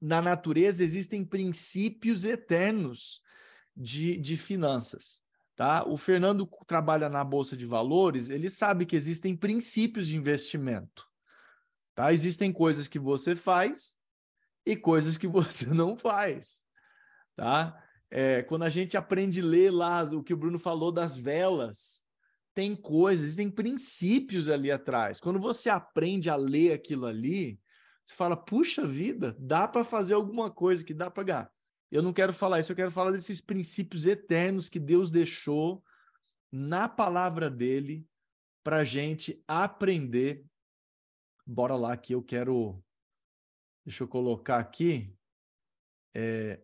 na natureza, existem princípios eternos de, de finanças. Tá? O Fernando trabalha na Bolsa de Valores, ele sabe que existem princípios de investimento. Tá? Existem coisas que você faz e coisas que você não faz. Tá? É, quando a gente aprende a ler lá o que o Bruno falou das velas, tem coisas, tem princípios ali atrás. Quando você aprende a ler aquilo ali, você fala, puxa vida, dá para fazer alguma coisa que dá para ganhar. Eu não quero falar isso, eu quero falar desses princípios eternos que Deus deixou na palavra dele para gente aprender. Bora lá que eu quero. Deixa eu colocar aqui. É,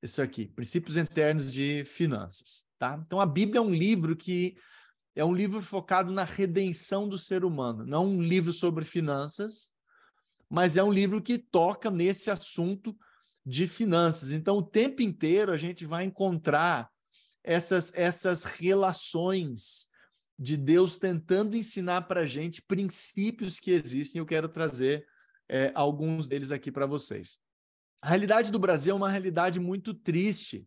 isso aqui, princípios eternos de finanças, tá? Então a Bíblia é um livro que é um livro focado na redenção do ser humano, não um livro sobre finanças, mas é um livro que toca nesse assunto de finanças. Então, o tempo inteiro a gente vai encontrar essas, essas relações de Deus tentando ensinar para a gente princípios que existem. Eu quero trazer é, alguns deles aqui para vocês. A realidade do Brasil é uma realidade muito triste,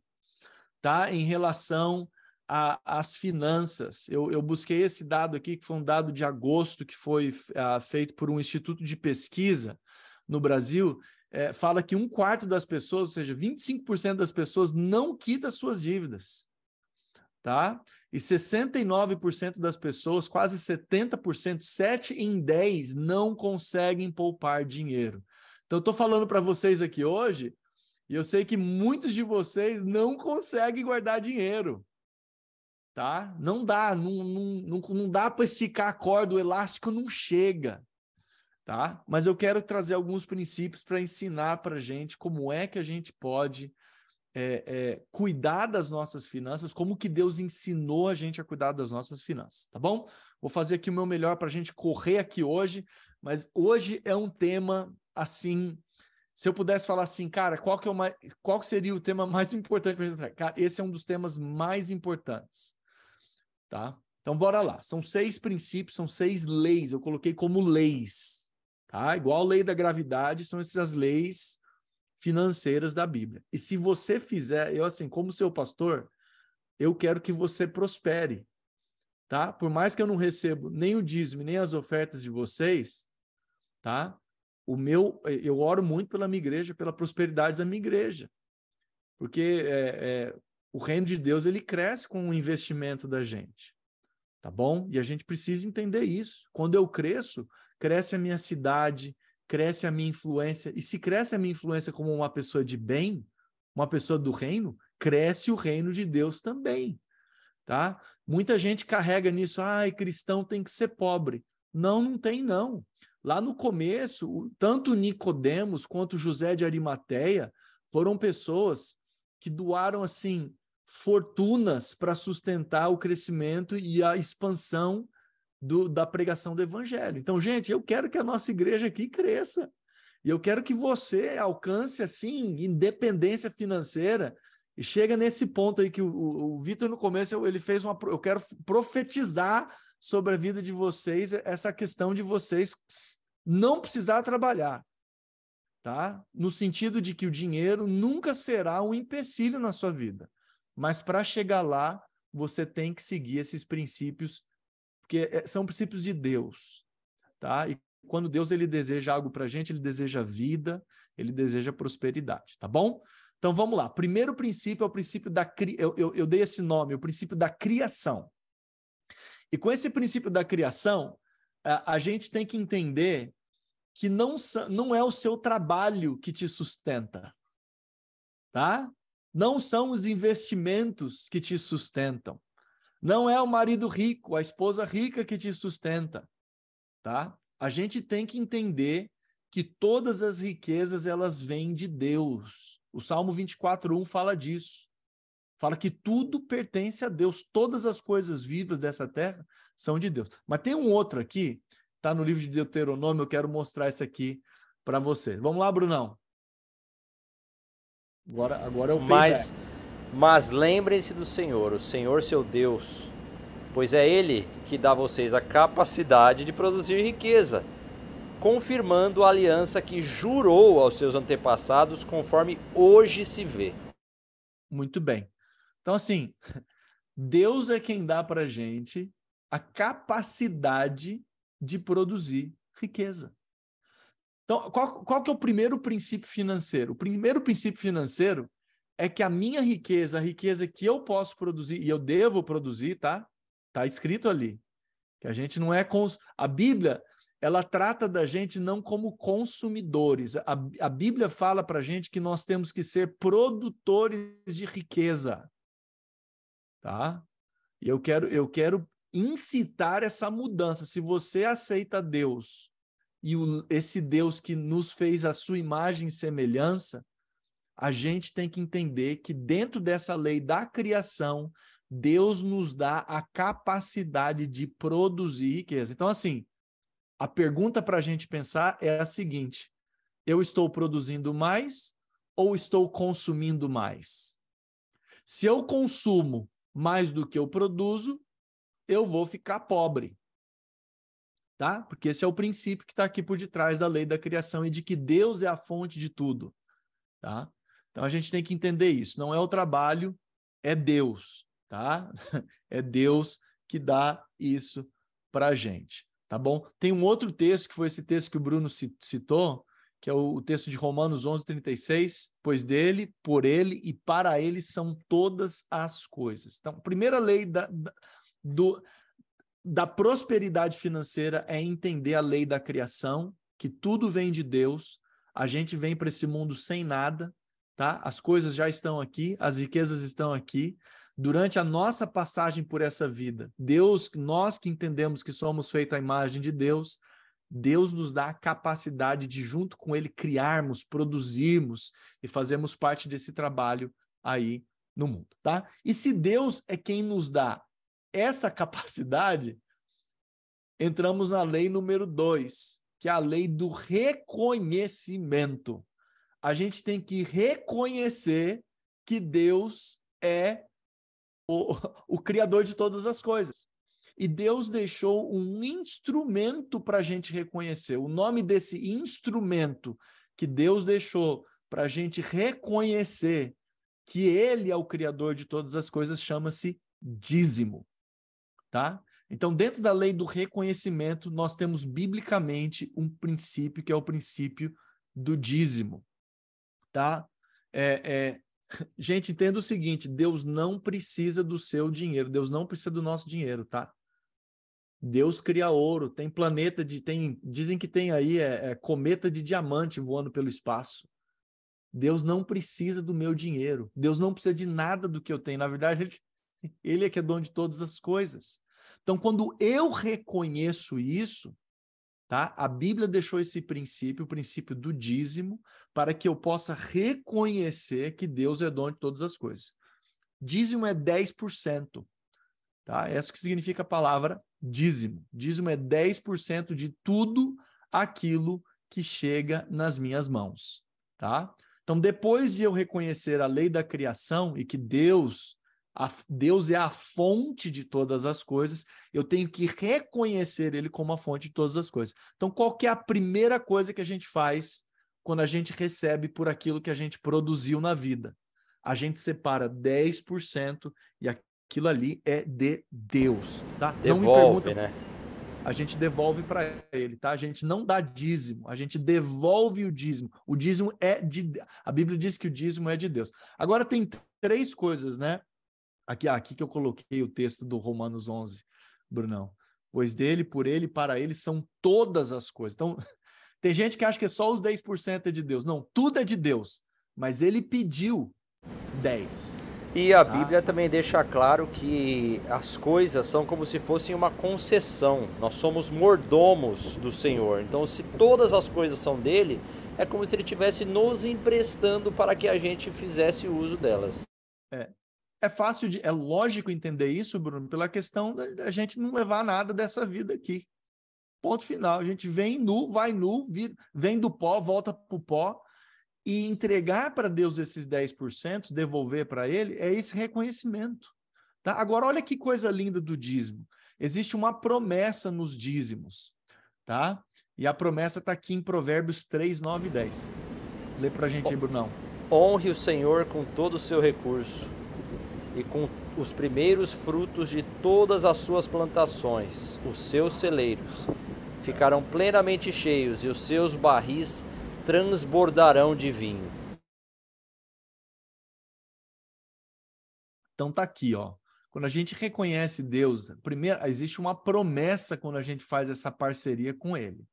tá? Em relação às finanças. Eu, eu, busquei esse dado aqui, que foi um dado de agosto, que foi uh, feito por um instituto de pesquisa no Brasil, é, fala que um quarto das pessoas, ou seja, 25% das pessoas não quita suas dívidas, tá? E 69% das pessoas, quase 70%, 7 em 10 não conseguem poupar dinheiro. Então, estou falando para vocês aqui hoje, e eu sei que muitos de vocês não conseguem guardar dinheiro, tá? Não dá, não, não, não, não dá para esticar a corda, o elástico não chega tá? Mas eu quero trazer alguns princípios para ensinar para gente como é que a gente pode é, é, cuidar das nossas finanças, como que Deus ensinou a gente a cuidar das nossas finanças, tá bom? Vou fazer aqui o meu melhor para a gente correr aqui hoje, mas hoje é um tema assim. Se eu pudesse falar assim, cara, qual que é o mais, qual seria o tema mais importante para gente? Cara, esse é um dos temas mais importantes, tá? Então bora lá. São seis princípios, são seis leis. Eu coloquei como leis, Tá? Igual a lei da gravidade, são essas leis financeiras da Bíblia. E se você fizer, eu assim, como seu pastor, eu quero que você prospere. Tá? Por mais que eu não recebo nem o dízimo, nem as ofertas de vocês, tá? O meu, eu oro muito pela minha igreja, pela prosperidade da minha igreja. Porque é, é, o reino de Deus ele cresce com o investimento da gente. Tá bom? E a gente precisa entender isso. Quando eu cresço, cresce a minha cidade, cresce a minha influência. E se cresce a minha influência como uma pessoa de bem, uma pessoa do reino, cresce o reino de Deus também. Tá? Muita gente carrega nisso, ai, cristão tem que ser pobre. Não, não tem não. Lá no começo, tanto Nicodemos quanto José de Arimateia foram pessoas que doaram assim fortunas para sustentar o crescimento e a expansão do, da pregação do evangelho. Então, gente, eu quero que a nossa igreja aqui cresça. E eu quero que você alcance, assim, independência financeira e chega nesse ponto aí que o, o, o Vitor, no começo, ele fez uma. Eu quero profetizar sobre a vida de vocês, essa questão de vocês não precisar trabalhar. Tá? No sentido de que o dinheiro nunca será um empecilho na sua vida. Mas para chegar lá, você tem que seguir esses princípios porque é, são princípios de Deus, tá? E quando Deus ele deseja algo para a gente, ele deseja vida, ele deseja prosperidade, tá bom? Então vamos lá. Primeiro princípio é o princípio da eu, eu, eu dei esse nome, o princípio da criação. E com esse princípio da criação, a, a gente tem que entender que não, não é o seu trabalho que te sustenta, tá? Não são os investimentos que te sustentam. Não é o marido rico, a esposa rica que te sustenta, tá? A gente tem que entender que todas as riquezas elas vêm de Deus. O Salmo 24:1 fala disso. Fala que tudo pertence a Deus, todas as coisas vivas dessa terra são de Deus. Mas tem um outro aqui, tá no livro de Deuteronômio, eu quero mostrar isso aqui para você. Vamos lá, Brunão. Agora, agora é o Mas payback. Mas lembrem-se do Senhor, o Senhor seu Deus, pois é Ele que dá a vocês a capacidade de produzir riqueza, confirmando a aliança que jurou aos seus antepassados, conforme hoje se vê. Muito bem. Então, assim, Deus é quem dá para gente a capacidade de produzir riqueza. Então, qual, qual que é o primeiro princípio financeiro? O primeiro princípio financeiro é que a minha riqueza, a riqueza que eu posso produzir e eu devo produzir, tá? Tá escrito ali. Que a gente não é cons... a Bíblia, ela trata da gente não como consumidores. A, a Bíblia fala para gente que nós temos que ser produtores de riqueza, tá? E eu quero, eu quero incitar essa mudança. Se você aceita Deus e o, esse Deus que nos fez a sua imagem e semelhança, a gente tem que entender que dentro dessa lei da criação, Deus nos dá a capacidade de produzir riqueza. Então, assim, a pergunta para a gente pensar é a seguinte: eu estou produzindo mais ou estou consumindo mais? Se eu consumo mais do que eu produzo, eu vou ficar pobre tá? Porque esse é o princípio que está aqui por detrás da lei da criação e de que Deus é a fonte de tudo, tá? Então a gente tem que entender isso. Não é o trabalho, é Deus, tá? É Deus que dá isso para a gente, tá bom? Tem um outro texto que foi esse texto que o Bruno citou, que é o texto de Romanos 11:36, pois dele, por ele e para ele são todas as coisas. Então, primeira lei da, da do da prosperidade financeira é entender a lei da criação, que tudo vem de Deus, a gente vem para esse mundo sem nada, tá? As coisas já estão aqui, as riquezas estão aqui. Durante a nossa passagem por essa vida, Deus, nós que entendemos que somos feitos à imagem de Deus, Deus nos dá a capacidade de, junto com Ele, criarmos, produzirmos e fazermos parte desse trabalho aí no mundo, tá? E se Deus é quem nos dá essa capacidade, entramos na lei número dois, que é a lei do reconhecimento. A gente tem que reconhecer que Deus é o, o Criador de todas as coisas. E Deus deixou um instrumento para a gente reconhecer. O nome desse instrumento que Deus deixou para a gente reconhecer que Ele é o Criador de todas as coisas chama-se dízimo tá? Então, dentro da lei do reconhecimento, nós temos biblicamente um princípio que é o princípio do dízimo, tá? É, é... Gente, entenda o seguinte: Deus não precisa do seu dinheiro, Deus não precisa do nosso dinheiro, tá? Deus cria ouro, tem planeta de. tem Dizem que tem aí é, é, cometa de diamante voando pelo espaço. Deus não precisa do meu dinheiro. Deus não precisa de nada do que eu tenho. Na verdade, ele, ele é que é dono de todas as coisas. Então, quando eu reconheço isso, tá? A Bíblia deixou esse princípio, o princípio do dízimo, para que eu possa reconhecer que Deus é dono de todas as coisas. Dízimo é 10%, tá? É isso que significa a palavra dízimo. Dízimo é 10% de tudo aquilo que chega nas minhas mãos, tá? Então, depois de eu reconhecer a lei da criação e que Deus a, Deus é a fonte de todas as coisas, eu tenho que reconhecer Ele como a fonte de todas as coisas. Então, qual é a primeira coisa que a gente faz quando a gente recebe por aquilo que a gente produziu na vida? A gente separa 10% e aquilo ali é de Deus, tá? Devolve, não me pergunta, né? A gente devolve para ele, tá? A gente não dá dízimo, a gente devolve o dízimo. O dízimo é de a Bíblia diz que o dízimo é de Deus. Agora tem três coisas, né? Aqui, aqui que eu coloquei o texto do Romanos 11, Brunão. Pois dele, por ele, para ele são todas as coisas. Então, tem gente que acha que é só os 10% é de Deus. Não, tudo é de Deus. Mas ele pediu 10. E a tá? Bíblia também deixa claro que as coisas são como se fossem uma concessão. Nós somos mordomos do Senhor. Então, se todas as coisas são dele, é como se ele estivesse nos emprestando para que a gente fizesse uso delas. É, é fácil de, é lógico entender isso, Bruno, pela questão da, gente não levar nada dessa vida aqui. Ponto final. A gente vem nu, vai nu, vem do pó, volta para o pó. E entregar para Deus esses 10%, devolver para Ele, é esse reconhecimento. Tá? Agora, olha que coisa linda do dízimo. Existe uma promessa nos dízimos. Tá? E a promessa está aqui em Provérbios 3, 9 e 10. Lê para a gente aí, Brunão. Honre o Senhor com todo o seu recurso e com os primeiros frutos de todas as suas plantações, os seus celeiros, ficarão plenamente cheios e os seus barris transbordarão de vinho. Então tá aqui, ó. Quando a gente reconhece Deus, primeiro existe uma promessa quando a gente faz essa parceria com Ele,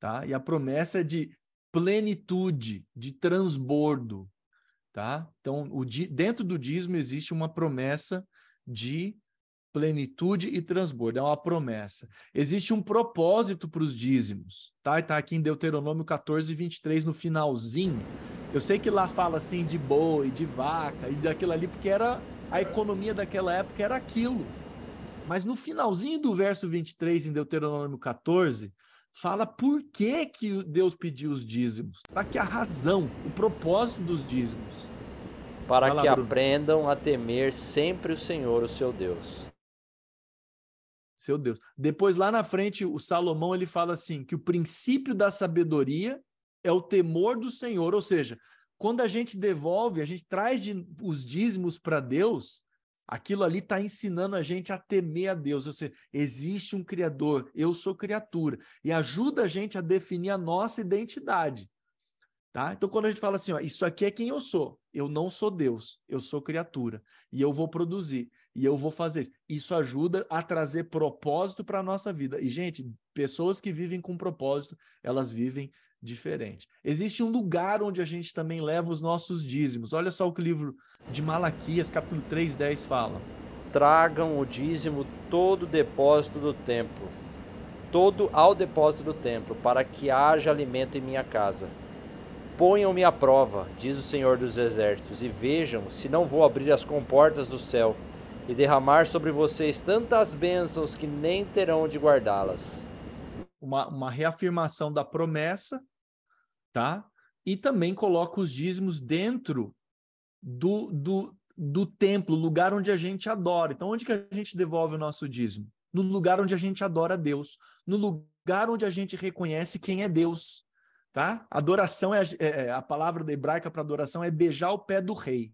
tá? E a promessa é de plenitude, de transbordo, tá? Então, o, dentro do dízimo existe uma promessa de plenitude e transbordo, é uma promessa. Existe um propósito para os dízimos, tá? Está aqui em Deuteronômio 14, 23, no finalzinho. Eu sei que lá fala assim de boi, de vaca e daquilo ali, porque era a economia daquela época era aquilo. Mas no finalzinho do verso 23, em Deuteronômio 14, fala por que, que Deus pediu os dízimos. Para que a razão, o propósito dos dízimos. Para que Bruno. aprendam a temer sempre o Senhor, o seu Deus seu Deus. Depois, lá na frente, o Salomão ele fala assim: que o princípio da sabedoria é o temor do Senhor. Ou seja, quando a gente devolve, a gente traz de, os dízimos para Deus, aquilo ali está ensinando a gente a temer a Deus. Ou seja, existe um Criador, eu sou criatura. E ajuda a gente a definir a nossa identidade. Tá? Então, quando a gente fala assim, ó, isso aqui é quem eu sou, eu não sou Deus, eu sou criatura, e eu vou produzir, e eu vou fazer isso. Isso ajuda a trazer propósito para a nossa vida. E, gente, pessoas que vivem com propósito, elas vivem diferente. Existe um lugar onde a gente também leva os nossos dízimos. Olha só o que o livro de Malaquias, capítulo 3, 10 fala. Tragam o dízimo todo o depósito do templo, todo ao depósito do templo, para que haja alimento em minha casa Ponham-me à prova, diz o Senhor dos Exércitos, e vejam se não vou abrir as comportas do céu e derramar sobre vocês tantas bênçãos que nem terão de guardá-las. Uma, uma reafirmação da promessa, tá? E também coloca os dízimos dentro do, do, do templo, lugar onde a gente adora. Então, onde que a gente devolve o nosso dízimo? No lugar onde a gente adora Deus, no lugar onde a gente reconhece quem é Deus tá? Adoração é, é, é a palavra hebraica para adoração é beijar o pé do rei.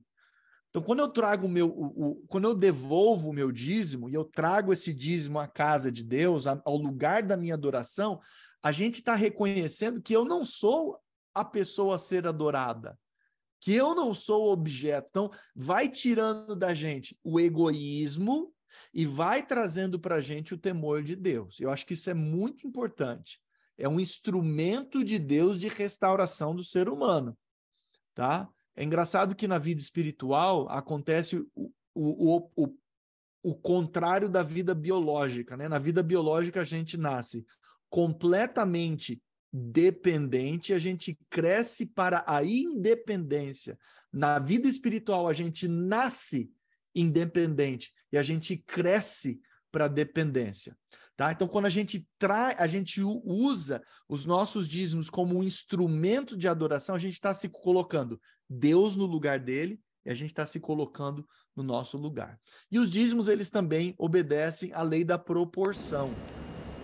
Então, quando eu trago meu, o, o, quando eu devolvo o meu dízimo e eu trago esse dízimo à casa de Deus, ao lugar da minha adoração, a gente está reconhecendo que eu não sou a pessoa a ser adorada, que eu não sou o objeto. Então, vai tirando da gente o egoísmo e vai trazendo para a gente o temor de Deus. Eu acho que isso é muito importante é um instrumento de Deus de restauração do ser humano, tá? É engraçado que na vida espiritual acontece o, o, o, o contrário da vida biológica, né? Na vida biológica a gente nasce completamente dependente, a gente cresce para a independência. Na vida espiritual a gente nasce independente e a gente cresce para a dependência. Tá? Então, quando a gente traz, a gente usa os nossos dízimos como um instrumento de adoração, a gente está se colocando Deus no lugar dele e a gente está se colocando no nosso lugar. E os dízimos, eles também obedecem à lei da proporção.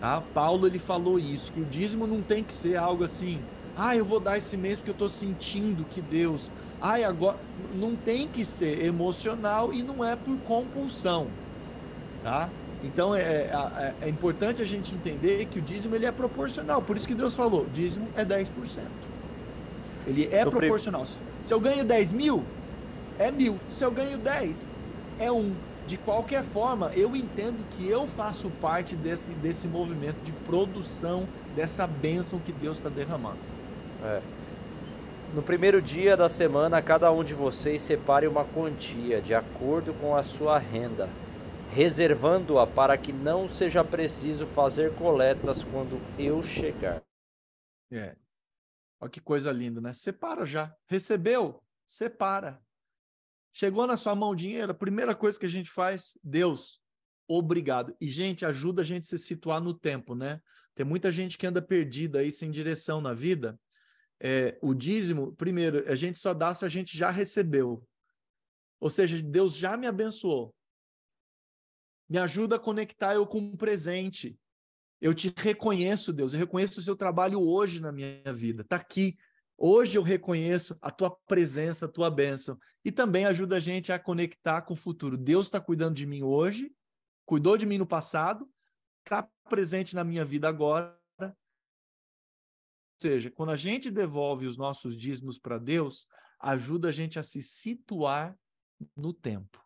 Tá? Paulo ele falou isso, que o dízimo não tem que ser algo assim, ah, eu vou dar esse mês porque eu estou sentindo que Deus. Ah, agora. Não tem que ser emocional e não é por compulsão. Tá? Então é, é, é, importante a gente entender que o dízimo ele é proporcional. Por isso que Deus falou: dízimo é 10%. Ele é proporcional. Se eu ganho 10 mil, é mil. Se eu ganho 10, é um. De qualquer forma, eu entendo que eu faço parte desse, desse movimento de produção dessa bênção que Deus está derramando. É. No primeiro dia da semana, cada um de vocês separe uma quantia de acordo com a sua renda reservando-a para que não seja preciso fazer coletas quando eu chegar. É. Olha que coisa linda, né? Separa já. Recebeu? Separa. Chegou na sua mão o dinheiro, a primeira coisa que a gente faz, Deus, obrigado. E, gente, ajuda a gente a se situar no tempo, né? Tem muita gente que anda perdida aí, sem direção na vida. É, o dízimo, primeiro, a gente só dá se a gente já recebeu. Ou seja, Deus já me abençoou. Me ajuda a conectar eu com o presente. Eu te reconheço, Deus. Eu reconheço o seu trabalho hoje na minha vida. Está aqui. Hoje eu reconheço a tua presença, a tua bênção. E também ajuda a gente a conectar com o futuro. Deus está cuidando de mim hoje, cuidou de mim no passado, está presente na minha vida agora. Ou seja, quando a gente devolve os nossos dízimos para Deus, ajuda a gente a se situar no tempo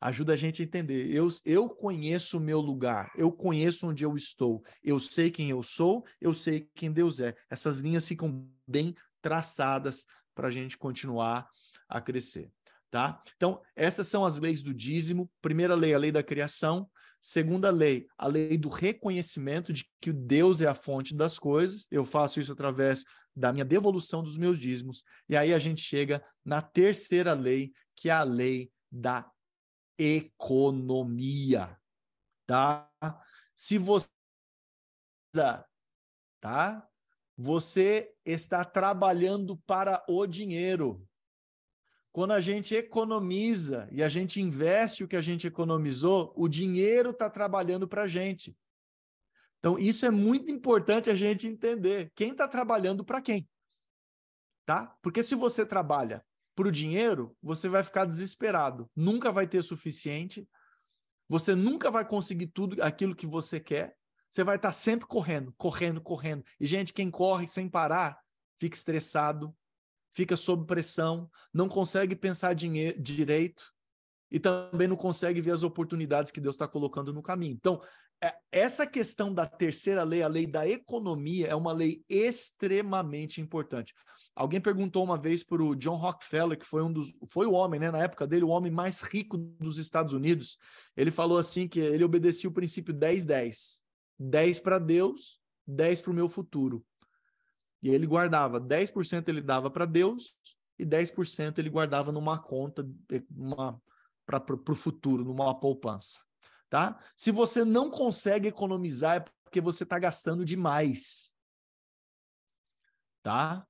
Ajuda a gente a entender. Eu, eu conheço o meu lugar, eu conheço onde eu estou, eu sei quem eu sou, eu sei quem Deus é. Essas linhas ficam bem traçadas para a gente continuar a crescer. Tá? Então, essas são as leis do dízimo. Primeira lei, a lei da criação. Segunda lei, a lei do reconhecimento de que Deus é a fonte das coisas. Eu faço isso através da minha devolução dos meus dízimos. E aí a gente chega na terceira lei, que é a lei da economia, tá? Se você tá? Você está trabalhando para o dinheiro. Quando a gente economiza e a gente investe o que a gente economizou, o dinheiro está trabalhando para a gente. Então, isso é muito importante a gente entender. Quem está trabalhando para quem? Tá? Porque se você trabalha para o dinheiro, você vai ficar desesperado. Nunca vai ter suficiente. Você nunca vai conseguir tudo aquilo que você quer. Você vai estar sempre correndo, correndo, correndo. E, gente, quem corre sem parar fica estressado, fica sob pressão, não consegue pensar direito e também não consegue ver as oportunidades que Deus está colocando no caminho. Então, é, essa questão da terceira lei, a lei da economia, é uma lei extremamente importante. Alguém perguntou uma vez para o John Rockefeller, que foi um dos, foi o homem, né, na época dele, o homem mais rico dos Estados Unidos. Ele falou assim que ele obedecia o princípio 10-10. 10 para Deus, 10 para o meu futuro. E ele guardava 10% ele dava para Deus e 10% ele guardava numa conta para o futuro, numa poupança. Tá? Se você não consegue economizar, é porque você está gastando demais. Tá?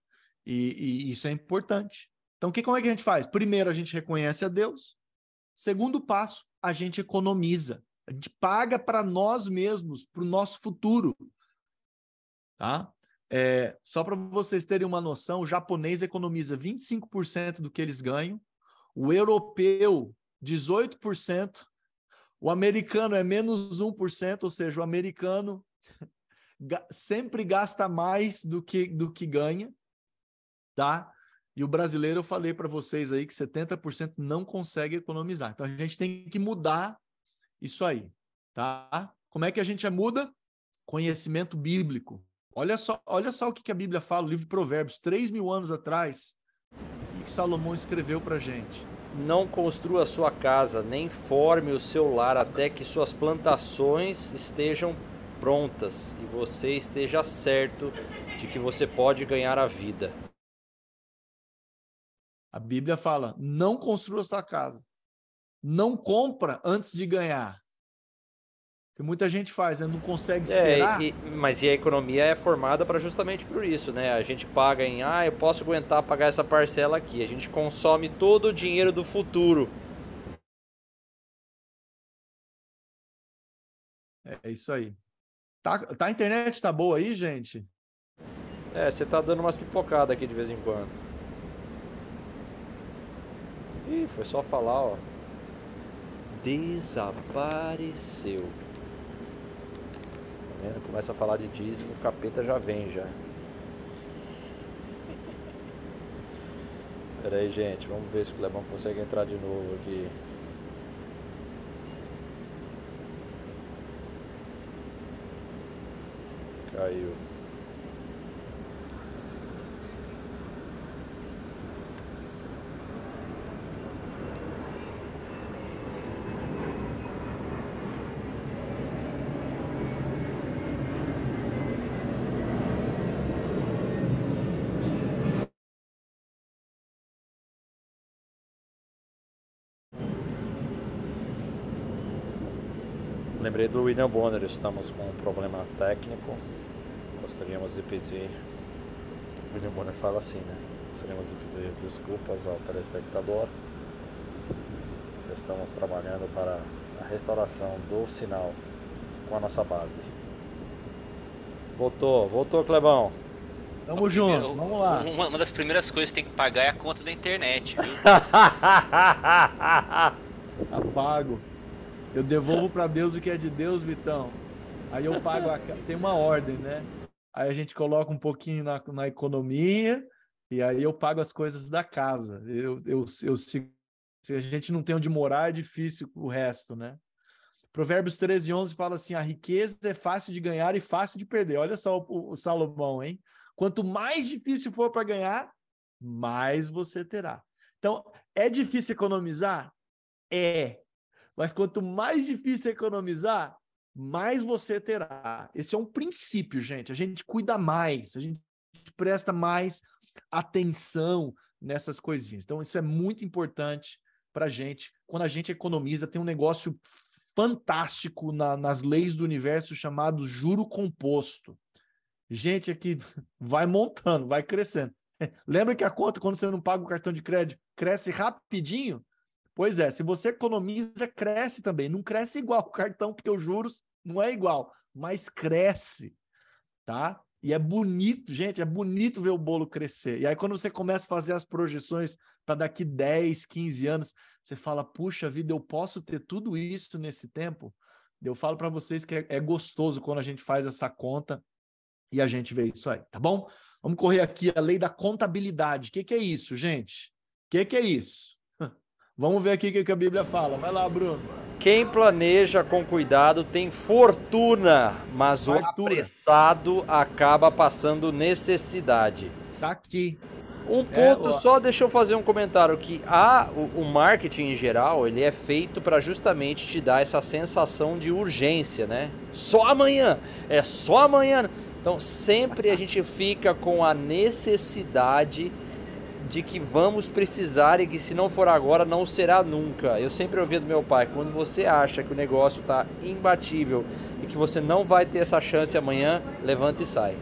E, e, isso é importante. Então, que, como é que a gente faz? Primeiro, a gente reconhece a Deus. Segundo passo, a gente economiza. A gente paga para nós mesmos, para o nosso futuro. Tá? É, só para vocês terem uma noção, o japonês economiza 25% do que eles ganham, o europeu, 18%, o americano é menos 1%, ou seja, o americano sempre gasta mais do que, do que ganha, tá? E o brasileiro, eu falei para vocês aí que 70% não consegue economizar. Então a gente tem que mudar isso aí, tá? Como é que a gente muda? Conhecimento bíblico. Olha só, olha só o que, a Bíblia fala, o livro de Provérbios, 3 mil anos atrás, o que Salomão escreveu para gente. Não construa sua casa, nem forme o seu lar até que suas plantações estejam prontas e você esteja certo de que você pode ganhar a vida. A Bíblia fala: não construa sua casa. Não compra antes de ganhar que muita gente faz, né? não consegue esperar. É, e, mas e a economia é formada para justamente por isso, né? A gente paga em, ah, eu posso aguentar pagar essa parcela aqui. A gente consome todo o dinheiro do futuro. É isso aí. Tá, tá a internet tá boa aí, gente? É, você tá dando umas pipocadas aqui de vez em quando. Foi só falar, ó. Desapareceu vendo? Começa a falar de dízimo, o capeta já vem já. Pera aí, gente, vamos ver se o Clebão consegue entrar de novo aqui. Caiu. Lembrei do William Bonner, estamos com um problema técnico. Gostaríamos de pedir. O William Bonner fala assim, né? Gostaríamos de pedir desculpas ao telespectador. Já estamos trabalhando para a restauração do sinal com a nossa base. Voltou, voltou, Clebão. Tamo junto, vamos lá. Uma, uma, das primeiras coisas que tem que pagar é a conta da internet, viu? Apago. Eu devolvo para Deus o que é de Deus, Vitão. Aí eu pago a... tem uma ordem, né? Aí a gente coloca um pouquinho na, na economia e aí eu pago as coisas da casa. Eu, eu, eu sigo Se a gente não tem onde morar, é difícil o resto, né? Provérbios 13, 11 fala assim: a riqueza é fácil de ganhar e fácil de perder. Olha só o, o Salomão, hein? Quanto mais difícil for para ganhar, mais você terá. Então, é difícil economizar? É. Mas quanto mais difícil economizar, mais você terá. Esse é um princípio, gente. A gente cuida mais, a gente presta mais atenção nessas coisinhas. Então, isso é muito importante para a gente. Quando a gente economiza, tem um negócio fantástico na, nas leis do universo chamado juro composto. Gente, aqui vai montando, vai crescendo. Lembra que a conta, quando você não paga o cartão de crédito, cresce rapidinho? Pois é, se você economiza, cresce também. Não cresce igual o cartão, porque os juros não é igual, mas cresce, tá? E é bonito, gente, é bonito ver o bolo crescer. E aí, quando você começa a fazer as projeções para daqui 10, 15 anos, você fala: puxa vida, eu posso ter tudo isso nesse tempo? Eu falo para vocês que é, é, gostoso quando a gente faz essa conta e a gente vê isso aí, tá bom? Vamos correr aqui a lei da contabilidade. O que, que é isso, gente? O que, que é isso? Vamos ver aqui o que, a Bíblia fala. Vai lá, Bruno. Quem planeja com cuidado tem fortuna, mas o apressado acaba passando necessidade. Tá aqui. Um ponto é, só, deixa eu fazer um comentário que a, o, o marketing em geral, ele é feito para justamente te dar essa sensação de urgência, né? Só amanhã, é só amanhã. Então sempre a gente fica com a necessidade de que vamos precisar e que se não for agora não será nunca. Eu sempre ouvi do meu pai, quando você acha que o negócio está imbatível e que você não vai ter essa chance amanhã, levanta e sai.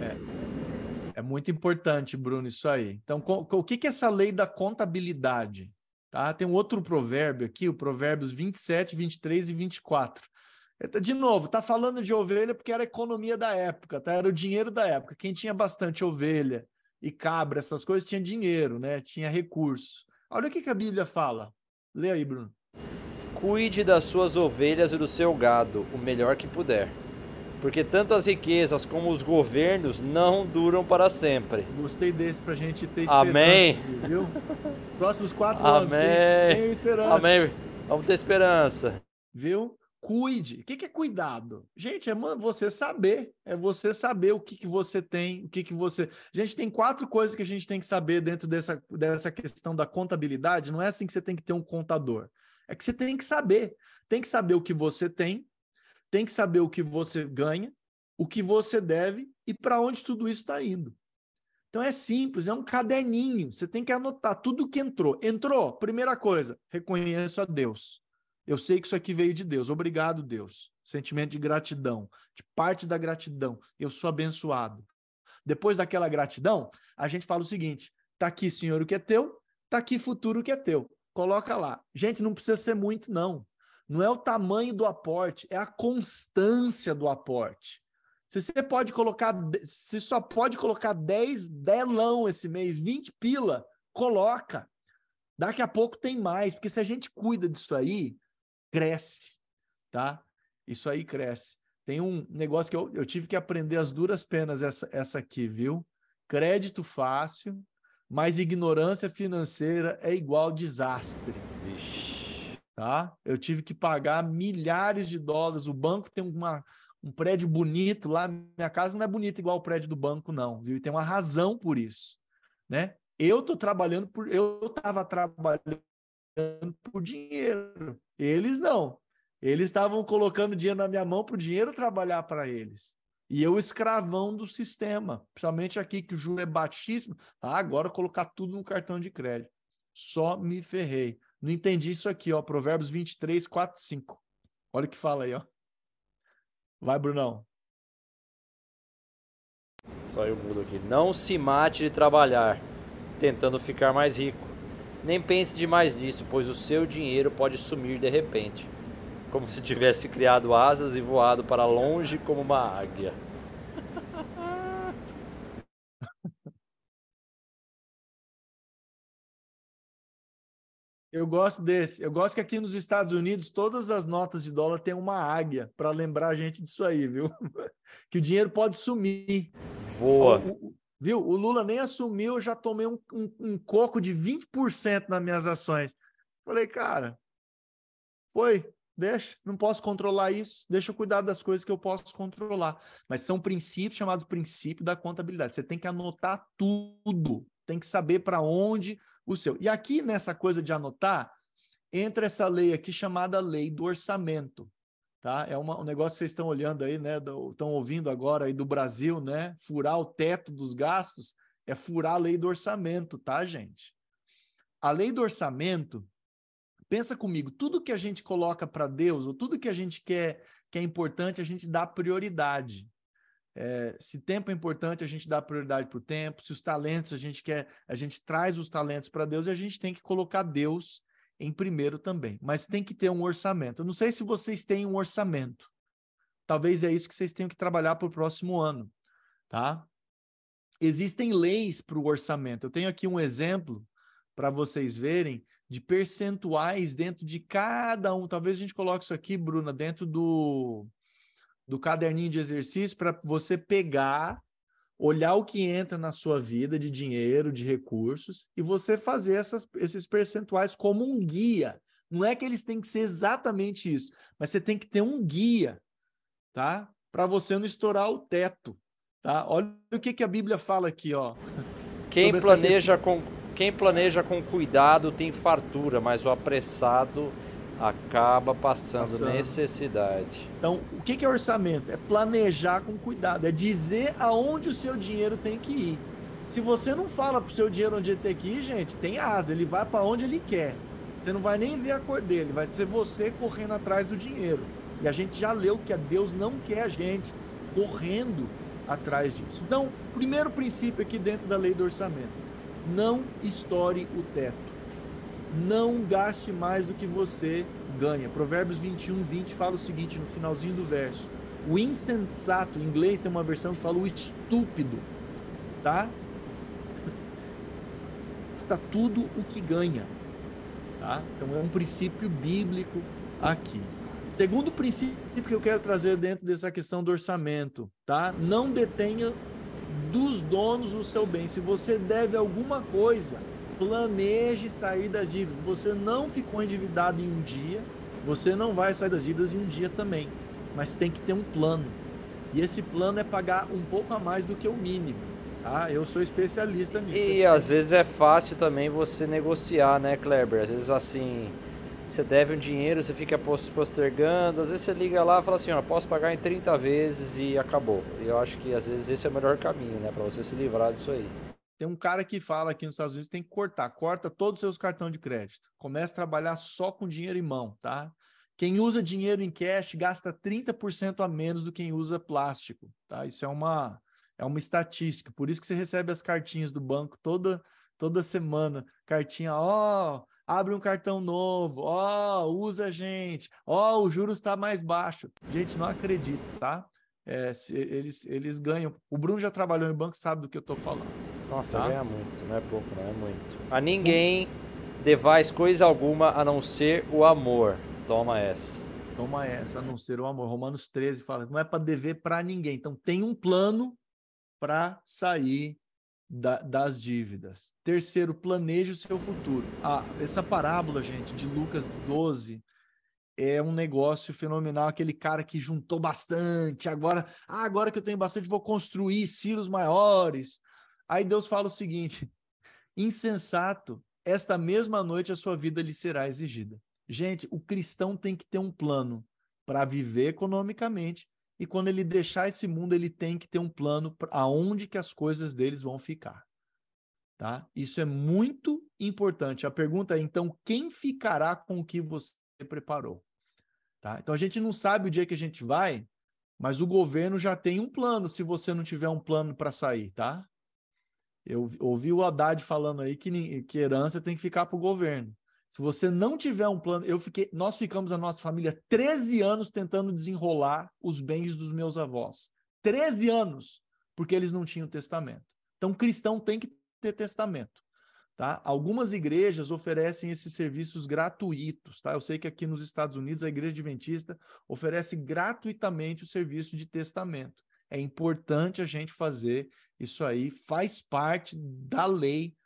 É, é muito importante, Bruno, isso aí. Então, o que é essa lei da contabilidade? Tá? Tem um outro provérbio aqui, o Provérbios 27, 23 e 24. De novo, tá falando de ovelha porque era a economia da época, tá? Era o dinheiro da época. Quem tinha bastante ovelha, e cabra, essas coisas, tinha dinheiro, né? Tinha recurso. Olha o que, que a Bíblia fala. Lê aí, Bruno. Cuide das suas ovelhas e do seu gado, o melhor que puder. Porque tanto as riquezas como os governos não duram para sempre. Gostei desse pra gente ter esperança. Amém. Viu? Próximos quatro Amém. anos. Esperança. Amém. Vamos ter esperança. Viu? Cuide. O que, é cuidado? Gente, é você saber. É você saber o que, que você tem, o que, que você. Gente tem quatro coisas que a gente tem que saber dentro dessa, dessa questão da contabilidade. Não é assim que você tem que ter um contador. É que você tem que saber. Tem que saber o que você tem, tem que saber o que você ganha, o que você deve e para onde tudo isso está indo. Então é simples, é um caderninho. Você tem que anotar tudo que entrou. Entrou, primeira coisa, reconheço a Deus. Eu sei que isso aqui veio de Deus. Obrigado, Deus. Sentimento de gratidão, de parte da gratidão. Eu sou abençoado. Depois daquela gratidão, a gente fala o seguinte: tá aqui, Senhor, o que é teu, tá aqui, futuro, o que é teu. Coloca lá. Gente, não precisa ser muito, não. Não é o tamanho do aporte, é a constância do aporte. Se você pode colocar, se só pode colocar 10 delão esse mês, 20 pila, coloca. Daqui a pouco tem mais, porque se a gente cuida disso aí, cresce, tá? Isso aí cresce. Tem um negócio que eu, eu tive que aprender as duras penas essa, essa aqui, viu? Crédito fácil, mas ignorância financeira é igual desastre. Vixe. Tá? Eu tive que pagar milhares de dólares. O banco tem uma, um prédio bonito lá. Minha casa não é bonita igual o prédio do banco, não, viu? E tem uma razão por isso, né? Eu tô trabalhando por. Eu estava trabalhando por dinheiro. Eles não. Eles estavam colocando dinheiro na minha mão para o dinheiro trabalhar para eles. E eu escravão do sistema, principalmente aqui que o juro é baixíssimo. Ah, agora colocar tudo no cartão de crédito. Só me ferrei. Não entendi isso aqui, ó. Provérbios 23, 4, 5. Olha o que fala aí, ó. Vai, Brunão. Só eu mudo aqui. Não se mate de trabalhar, tentando ficar mais rico nem pense demais nisso, pois o seu dinheiro pode sumir de repente, como se tivesse criado asas e voado para longe como uma águia. Eu gosto desse. Eu gosto que aqui nos Estados Unidos todas as notas de dólar têm uma águia para lembrar a gente disso aí, viu? que o dinheiro pode sumir. Voa. O, Viu? O Lula nem assumiu, eu já tomei um, um, um coco de 20% nas minhas ações. Falei, cara, foi, deixa, não posso controlar isso, deixa eu cuidar das coisas que eu posso controlar. Mas são princípios chamados princípio da contabilidade. Você tem que anotar tudo, tem que saber para onde o seu. E aqui nessa coisa de anotar, entra essa lei aqui chamada lei do orçamento. Tá? É uma, um negócio que vocês estão olhando aí, né? Estão ouvindo agora aí do Brasil, né? Furar o teto dos gastos é furar a lei do orçamento, tá, gente? A lei do orçamento, pensa comigo, tudo que a gente coloca para Deus, ou tudo que a gente quer que é importante, a gente dá prioridade. É, se tempo é importante, a gente dá prioridade para o tempo. Se os talentos a gente quer, a gente traz os talentos para Deus e a gente tem que colocar Deus em primeiro também. Mas tem que ter um orçamento. Eu não sei se vocês têm um orçamento. Talvez é isso que vocês tenham que trabalhar para o próximo ano, tá? Existem leis para o orçamento. Eu tenho aqui um exemplo para vocês verem de percentuais dentro de cada um. Talvez a gente coloque isso aqui, Bruna, dentro do, do caderninho de exercício para você pegar, olhar o que entra na sua vida de dinheiro, de recursos, e você fazer essas, esses percentuais como um guia. Não é que eles têm que ser exatamente isso, mas você tem que ter um guia, tá? Para você não estourar o teto. Tá? Olha o que, que a Bíblia fala aqui, ó. Quem planeja, com, quem planeja com cuidado tem fartura, mas o apressado acaba passando, passando. necessidade. Então, o que, é orçamento? É planejar com cuidado, é dizer aonde o seu dinheiro tem que ir. Se você não fala pro seu dinheiro onde ele tem que ir, gente, tem asa, ele vai para onde ele quer. Você não vai nem ver a cor dele, vai ser você correndo atrás do dinheiro. E a gente já leu que a Deus não quer a gente correndo atrás disso. Então, primeiro princípio aqui dentro da lei do orçamento: não estoure o teto. Não gaste mais do que você ganha. Provérbios 21, 20 fala o seguinte no finalzinho do verso: o insensato, em inglês tem uma versão que fala o estúpido, tá? Está tudo o que ganha, tá? Então é um princípio bíblico aqui. Segundo princípio que eu quero trazer dentro dessa questão do orçamento, tá? Não detenha dos donos o seu bem. Se você deve alguma coisa, planeje sair das dívidas. Você não ficou endividado em um dia, você não vai sair das dívidas em um dia também. Mas tem que ter um plano. E esse plano é pagar um pouco a mais do que o mínimo. Tá? Eu sou especialista nisso. E às vezes é fácil também você negociar, né, Kleber? Às vezes assim, você deve um dinheiro, você fica postergando, às vezes você liga lá e fala assim, ó, posso pagar em 30 vezes e acabou. Eu acho que às vezes esse é o melhor caminho, né, para você se livrar disso aí. Tem um cara que fala aqui nos Estados Unidos tem que cortar, corta todos os seus cartões de crédito. Começa a trabalhar só com dinheiro em mão, tá? Quem usa dinheiro em cash gasta 30% a menos do que quem usa plástico, tá? Isso é uma é uma estatística. Por isso que você recebe as cartinhas do banco toda toda semana, cartinha, ó, oh, abre um cartão novo, ó, oh, usa a gente, ó, oh, o juros está mais baixo. Gente, não acredito, tá? É, eles, eles ganham. O Bruno já trabalhou em banco, sabe do que eu estou falando. Nossa, tá? ganha muito, não é pouco, não é muito. A ninguém devais coisa alguma a não ser o amor. Toma essa. Toma essa, a não ser o amor. Romanos 13 fala, não é para dever para ninguém. Então tem um plano para sair da, das dívidas. Terceiro, planeje o seu futuro. Ah, essa parábola, gente, de Lucas 12 é um negócio fenomenal. Aquele cara que juntou bastante, agora, ah, agora que eu tenho bastante, vou construir silos maiores. Aí Deus fala o seguinte: insensato, esta mesma noite a sua vida lhe será exigida. Gente, o cristão tem que ter um plano para viver economicamente e quando ele deixar esse mundo, ele tem que ter um plano aonde que as coisas deles vão ficar. Tá? Isso é muito importante. A pergunta é, então, quem ficará com o que você preparou? Tá? Então, a gente não sabe o dia que a gente vai, mas o governo já tem um plano se você não tiver um plano para sair, tá? Eu ouvi o Haddad falando aí que, que herança tem que ficar para o governo. Se você não tiver um plano, eu fiquei, nós ficamos a nossa família 13 anos tentando desenrolar os bens dos meus avós. 13 anos, porque eles não tinham testamento. Então, cristão tem que ter testamento. Tá? Algumas igrejas oferecem esses serviços gratuitos. Tá? Eu sei que aqui nos Estados Unidos a Igreja Adventista oferece gratuitamente o serviço de testamento. É importante a gente fazer isso aí, faz parte da lei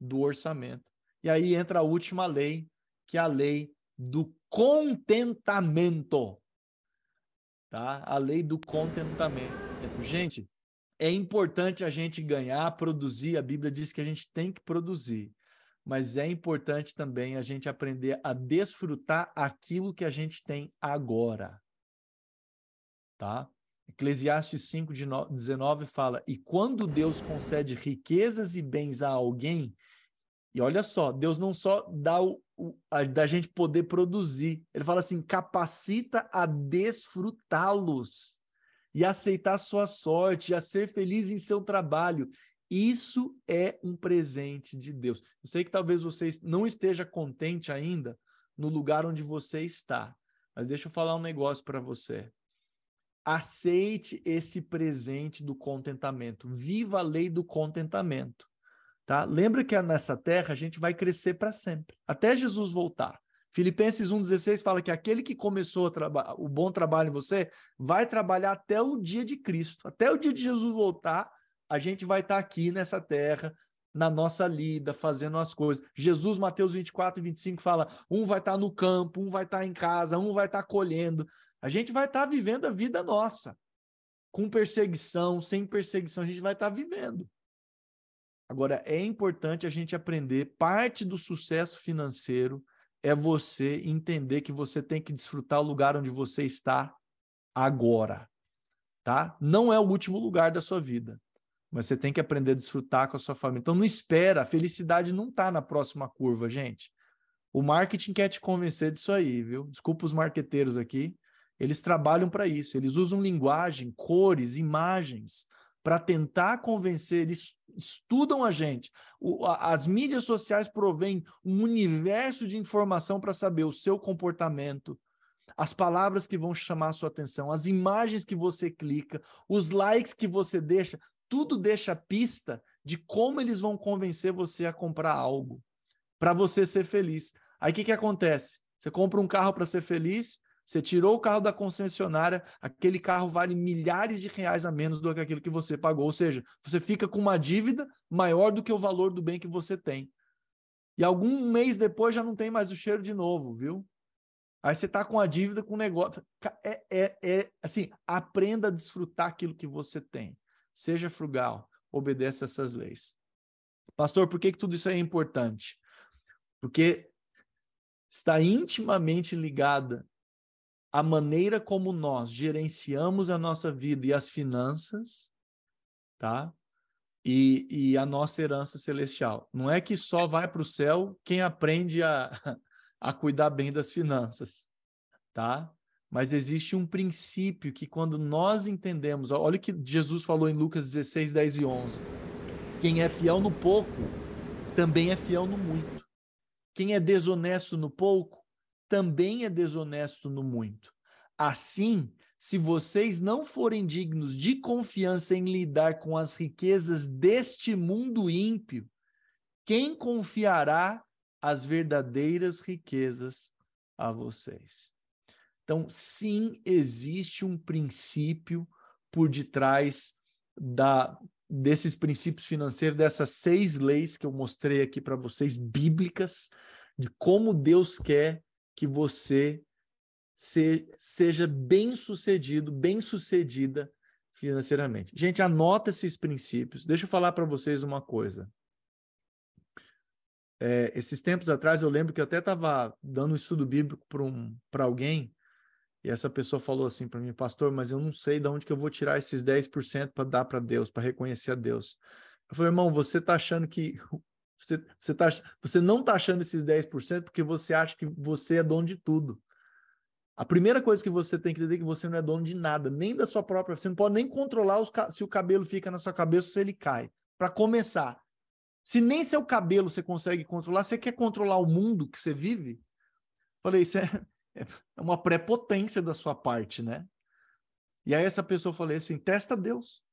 do orçamento. E aí entra a última lei, que é a lei do contentamento. Tá? A lei do contentamento. Gente, é importante a gente ganhar, produzir. A Bíblia diz que a gente tem que produzir. Mas é importante também a gente aprender a desfrutar aquilo que a gente tem agora. Tá? Eclesiastes 5, 19 fala: E quando Deus concede riquezas e bens a alguém, e olha só, Deus não só dá o, o a, da gente poder produzir, ele fala assim: capacita a desfrutá-los e aceitar sua sorte, a ser feliz em seu trabalho. Isso é um presente de Deus. Eu sei que talvez você não esteja contente ainda no lugar onde você está, mas deixa eu falar um negócio para você. Aceite esse presente do contentamento. Viva a lei do contentamento. Tá? Lembra que nessa terra a gente vai crescer para sempre, até Jesus voltar. Filipenses 1,16 fala que aquele que começou o bom trabalho em você vai trabalhar até o dia de Cristo, até o dia de Jesus voltar, a gente vai estar tá aqui nessa terra, na nossa lida, fazendo as coisas. Jesus, Mateus 24 e 25, fala: um vai estar tá no campo, um vai estar tá em casa, um vai estar colhendo. A gente vai estar vivendo a vida nossa, com perseguição, sem perseguição, a gente vai estar vivendo. Agora, é importante a gente aprender parte do sucesso financeiro é você entender que você tem que desfrutar o lugar onde você está agora, tá? Não é o último lugar da sua vida, mas você tem que aprender a desfrutar com a sua família. Então não espera, a felicidade não está na próxima curva, gente. O marketing quer te convencer disso aí, viu? Desculpa os marqueteiros aqui, eles trabalham para isso, eles usam linguagem, cores, imagens para tentar convencer, eles estudam a gente. O, a, as mídias sociais provêm um universo de informação para saber o seu comportamento, as palavras que vão chamar a sua atenção, as imagens que você clica, os likes que você deixa, tudo deixa pista de como eles vão convencer você a comprar algo para você ser feliz. Aí o que, que acontece? Você compra um carro para ser feliz, você tirou o carro da concessionária, aquele carro vale milhares de reais a menos do que aquilo que você pagou. Ou seja, você fica com uma dívida maior do que o valor do bem que você tem. E algum mês depois já não tem mais o cheiro de novo, viu? Aí você está com a dívida com o negócio. É, é, é assim, aprenda a desfrutar aquilo que você tem. Seja frugal, obedeça essas leis. Pastor, por que, que tudo isso é importante? Porque está intimamente ligada a maneira como nós gerenciamos a nossa vida e as finanças, tá? E, e a nossa herança celestial. Não é que só vai para o céu quem aprende a, a cuidar bem das finanças, tá? Mas existe um princípio que quando nós entendemos, olha o que Jesus falou em Lucas 16, 10 e 11. Quem é fiel no pouco, também é fiel no muito. Quem é desonesto no pouco, também é desonesto no muito. Assim, se vocês não forem dignos de confiança em lidar com as riquezas deste mundo ímpio, quem confiará as verdadeiras riquezas a vocês? Então, sim, existe um princípio por detrás da, desses princípios financeiros, dessas seis leis que eu mostrei aqui para vocês, bíblicas, de como Deus quer que você se, seja bem sucedido, bem sucedida financeiramente. Gente, anota esses princípios. Deixa eu falar para vocês uma coisa. É, esses tempos atrás eu lembro que eu até estava dando um estudo bíblico para um, alguém e essa pessoa falou assim para mim, pastor, mas eu não sei de onde que eu vou tirar esses 10% para dar para Deus, para reconhecer a Deus. Eu falei, irmão, você está achando que você, você, tá, você não está achando esses 10% porque você acha que você é dono de tudo. A primeira coisa que você tem que entender é que você não é dono de nada, nem da sua própria. Você não pode nem controlar os, se o cabelo fica na sua cabeça ou se ele cai. Para começar, se nem seu cabelo você consegue controlar, você quer controlar o mundo que você vive? Falei, isso é, é uma prepotência da sua parte, né? E aí essa pessoa falou assim: testa Deus.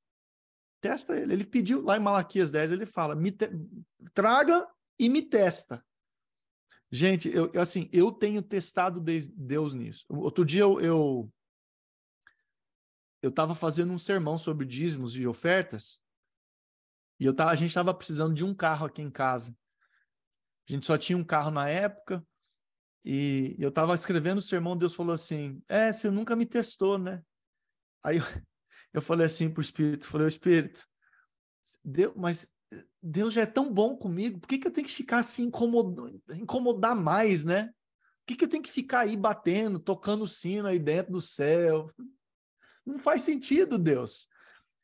Testa ele. Ele pediu lá em Malaquias 10, ele fala: te... traga e me testa. Gente, eu, assim, eu tenho testado Deus nisso. Outro dia eu, eu eu estava fazendo um sermão sobre dízimos e ofertas e eu tava, a gente estava precisando de um carro aqui em casa. A gente só tinha um carro na época E eu estava escrevendo o sermão, Deus falou assim: É, você nunca me testou, né? Aí eu, eu falei assim para o Espírito: falei, o Espírito, Deus, mas Deus já é tão bom comigo, por que, que eu tenho que ficar assim, incomodar, incomodar mais, né? Por que, que eu tenho que ficar aí batendo, tocando sino aí dentro do céu? Não faz sentido, Deus.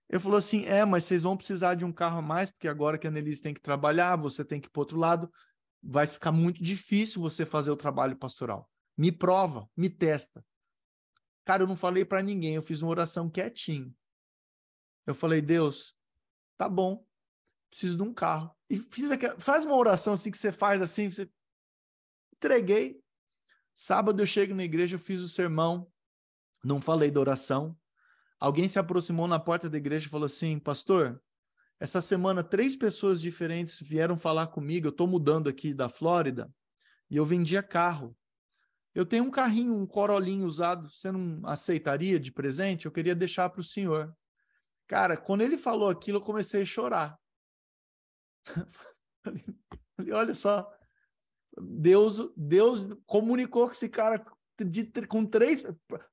Ele falou assim: é, mas vocês vão precisar de um carro a mais, porque agora que a Annelise tem que trabalhar, você tem que ir para outro lado, vai ficar muito difícil você fazer o trabalho pastoral. Me prova, me testa. Cara, eu não falei para ninguém, eu fiz uma oração quietinho. Eu falei, Deus, tá bom, preciso de um carro. E fiz aquela, faz uma oração assim que você faz assim, você entreguei. Sábado eu chego na igreja, eu fiz o sermão, não falei da oração. Alguém se aproximou na porta da igreja e falou assim: Pastor, essa semana três pessoas diferentes vieram falar comigo. Eu estou mudando aqui da Flórida e eu vendia carro. Eu tenho um carrinho, um Corolinho usado. Você não aceitaria de presente? Eu queria deixar para o senhor. Cara, quando ele falou aquilo, eu comecei a chorar. Falei, olha só, Deus, Deus comunicou com esse cara de, com três.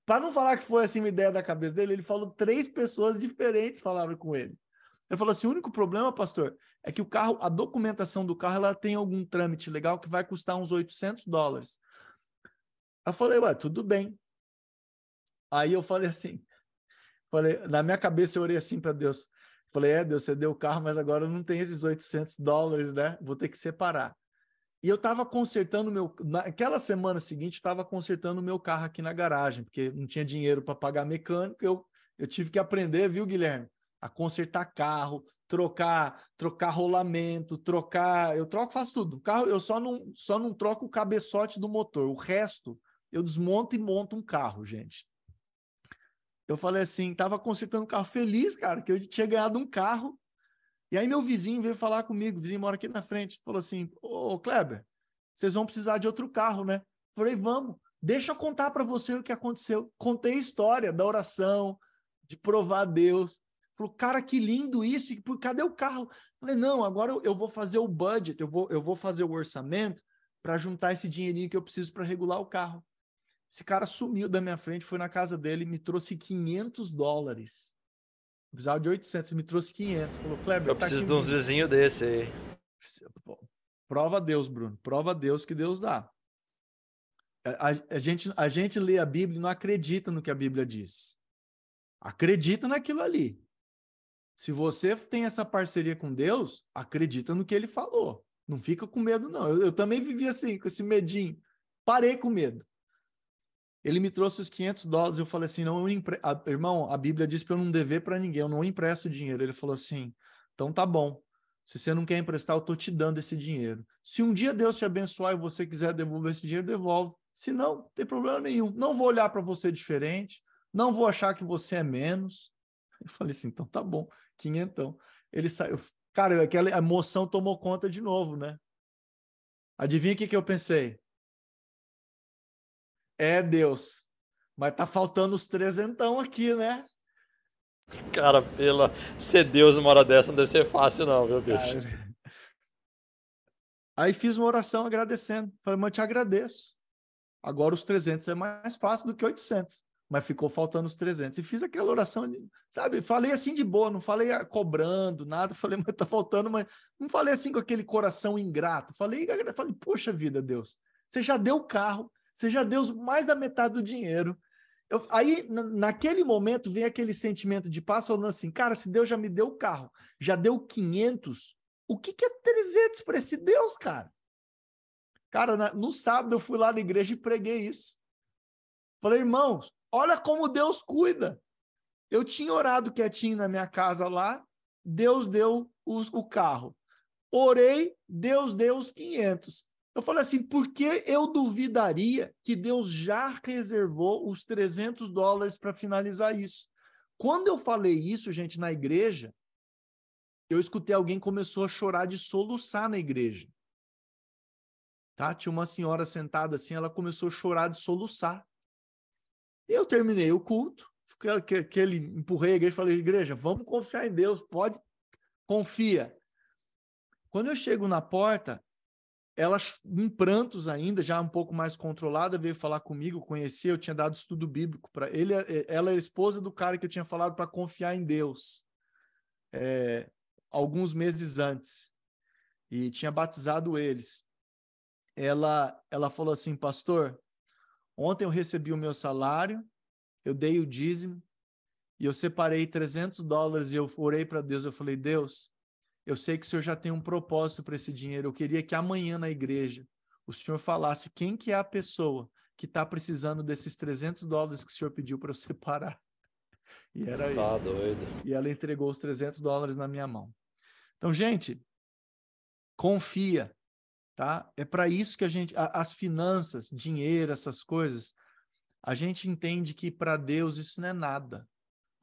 Para não falar que foi assim uma ideia da cabeça dele, ele falou três pessoas diferentes falaram com ele. Ele falou assim: o único problema, pastor, é que o carro, a documentação do carro, ela tem algum trâmite legal que vai custar uns 800 dólares. Eu falei, ué, tudo bem. Aí eu falei assim, falei, na minha cabeça eu orei assim para Deus. Falei, é, Deus, você deu o carro, mas agora não tem esses 800 dólares, né? Vou ter que separar. E eu estava consertando meu. Naquela semana seguinte, estava consertando o meu carro aqui na garagem, porque não tinha dinheiro para pagar mecânico. Eu, eu tive que aprender, viu, Guilherme? A consertar carro, trocar, trocar rolamento, trocar. Eu troco, faço tudo. O carro, eu só não, só não troco o cabeçote do motor. O resto, eu desmonto e monto um carro, gente. Eu falei assim, estava consertando o carro feliz, cara, que eu tinha ganhado um carro e aí meu vizinho veio falar comigo, o vizinho mora aqui na frente, falou assim: "Ô, Kleber, vocês vão precisar de outro carro, né?" Falei: "Vamos. Deixa eu contar para você o que aconteceu." Contei a história da oração, de provar a Deus. Falou: "Cara, que lindo isso. E cadê o carro?" Falei: "Não, agora eu vou fazer o budget, eu vou eu vou fazer o orçamento para juntar esse dinheirinho que eu preciso para regular o carro." Esse cara sumiu da minha frente, foi na casa dele, me trouxe 500 dólares precisava de 800, me trouxe 500. Falou, Kleber, Eu tá preciso de uns vizinhos desse aí. Prova a Deus, Bruno. Prova a Deus que Deus dá. A, a, a, gente, a gente lê a Bíblia e não acredita no que a Bíblia diz. Acredita naquilo ali. Se você tem essa parceria com Deus, acredita no que ele falou. Não fica com medo, não. Eu, eu também vivi assim, com esse medinho. Parei com medo. Ele me trouxe os 500 dólares. Eu falei assim: não, eu empre... a, irmão, a Bíblia diz para eu não dever para ninguém, eu não empresto dinheiro. Ele falou assim: então tá bom. Se você não quer emprestar, eu tô te dando esse dinheiro. Se um dia Deus te abençoar e você quiser devolver esse dinheiro, devolve. Se não, não tem problema nenhum. Não vou olhar para você diferente, não vou achar que você é menos. Eu falei assim: então tá bom, quinhentão. Ele saiu. Cara, aquela emoção tomou conta de novo, né? Adivinha o que, que eu pensei? É Deus. Mas tá faltando os trezentão aqui, né? Cara, pela ser Deus numa hora dessa não deve ser fácil, não, meu bicho. Aí fiz uma oração agradecendo. Falei, mas te agradeço. Agora os 300 é mais fácil do que 800. Mas ficou faltando os 300. E fiz aquela oração, sabe? Falei assim de boa, não falei cobrando nada. Falei, mas tá faltando, mas não falei assim com aquele coração ingrato. Falei, falei, poxa vida, Deus, você já deu o carro, você já deu mais da metade do dinheiro. Eu, aí, naquele momento, vem aquele sentimento de paz falando assim, cara, se Deus já me deu o carro, já deu 500, o que, que é 300 para esse Deus, cara? Cara, na, no sábado eu fui lá na igreja e preguei isso. Falei, irmãos, olha como Deus cuida. Eu tinha orado quietinho na minha casa lá, Deus deu os, o carro. Orei, Deus deu os 500. Eu falei assim, por que eu duvidaria que Deus já reservou os 300 dólares para finalizar isso? Quando eu falei isso, gente, na igreja, eu escutei alguém começou a chorar de soluçar na igreja. Tá? Tinha uma senhora sentada assim, ela começou a chorar de soluçar. Eu terminei o culto, aquele empurrei a igreja falei, igreja, vamos confiar em Deus, pode, confia. Quando eu chego na porta, ela, em prantos ainda, já um pouco mais controlada, veio falar comigo, conhecia, eu tinha dado estudo bíblico para ele. é- Ela era esposa do cara que eu tinha falado para confiar em Deus, é, alguns meses antes, e tinha batizado eles. Ela, ela falou assim, pastor, ontem eu recebi o meu salário, eu dei o dízimo, e eu separei 300 dólares e eu orei para Deus, eu falei, Deus, eu sei que o senhor já tem um propósito para esse dinheiro. Eu queria que amanhã na igreja o senhor falasse quem que é a pessoa que está precisando desses 300 dólares que o senhor pediu para eu separar. E era ele. Tá doido. E ela entregou os 300 dólares na minha mão. Então, gente, confia, tá? É para isso que a gente, a- as finanças, dinheiro, essas coisas, a gente entende que para Deus isso não é nada.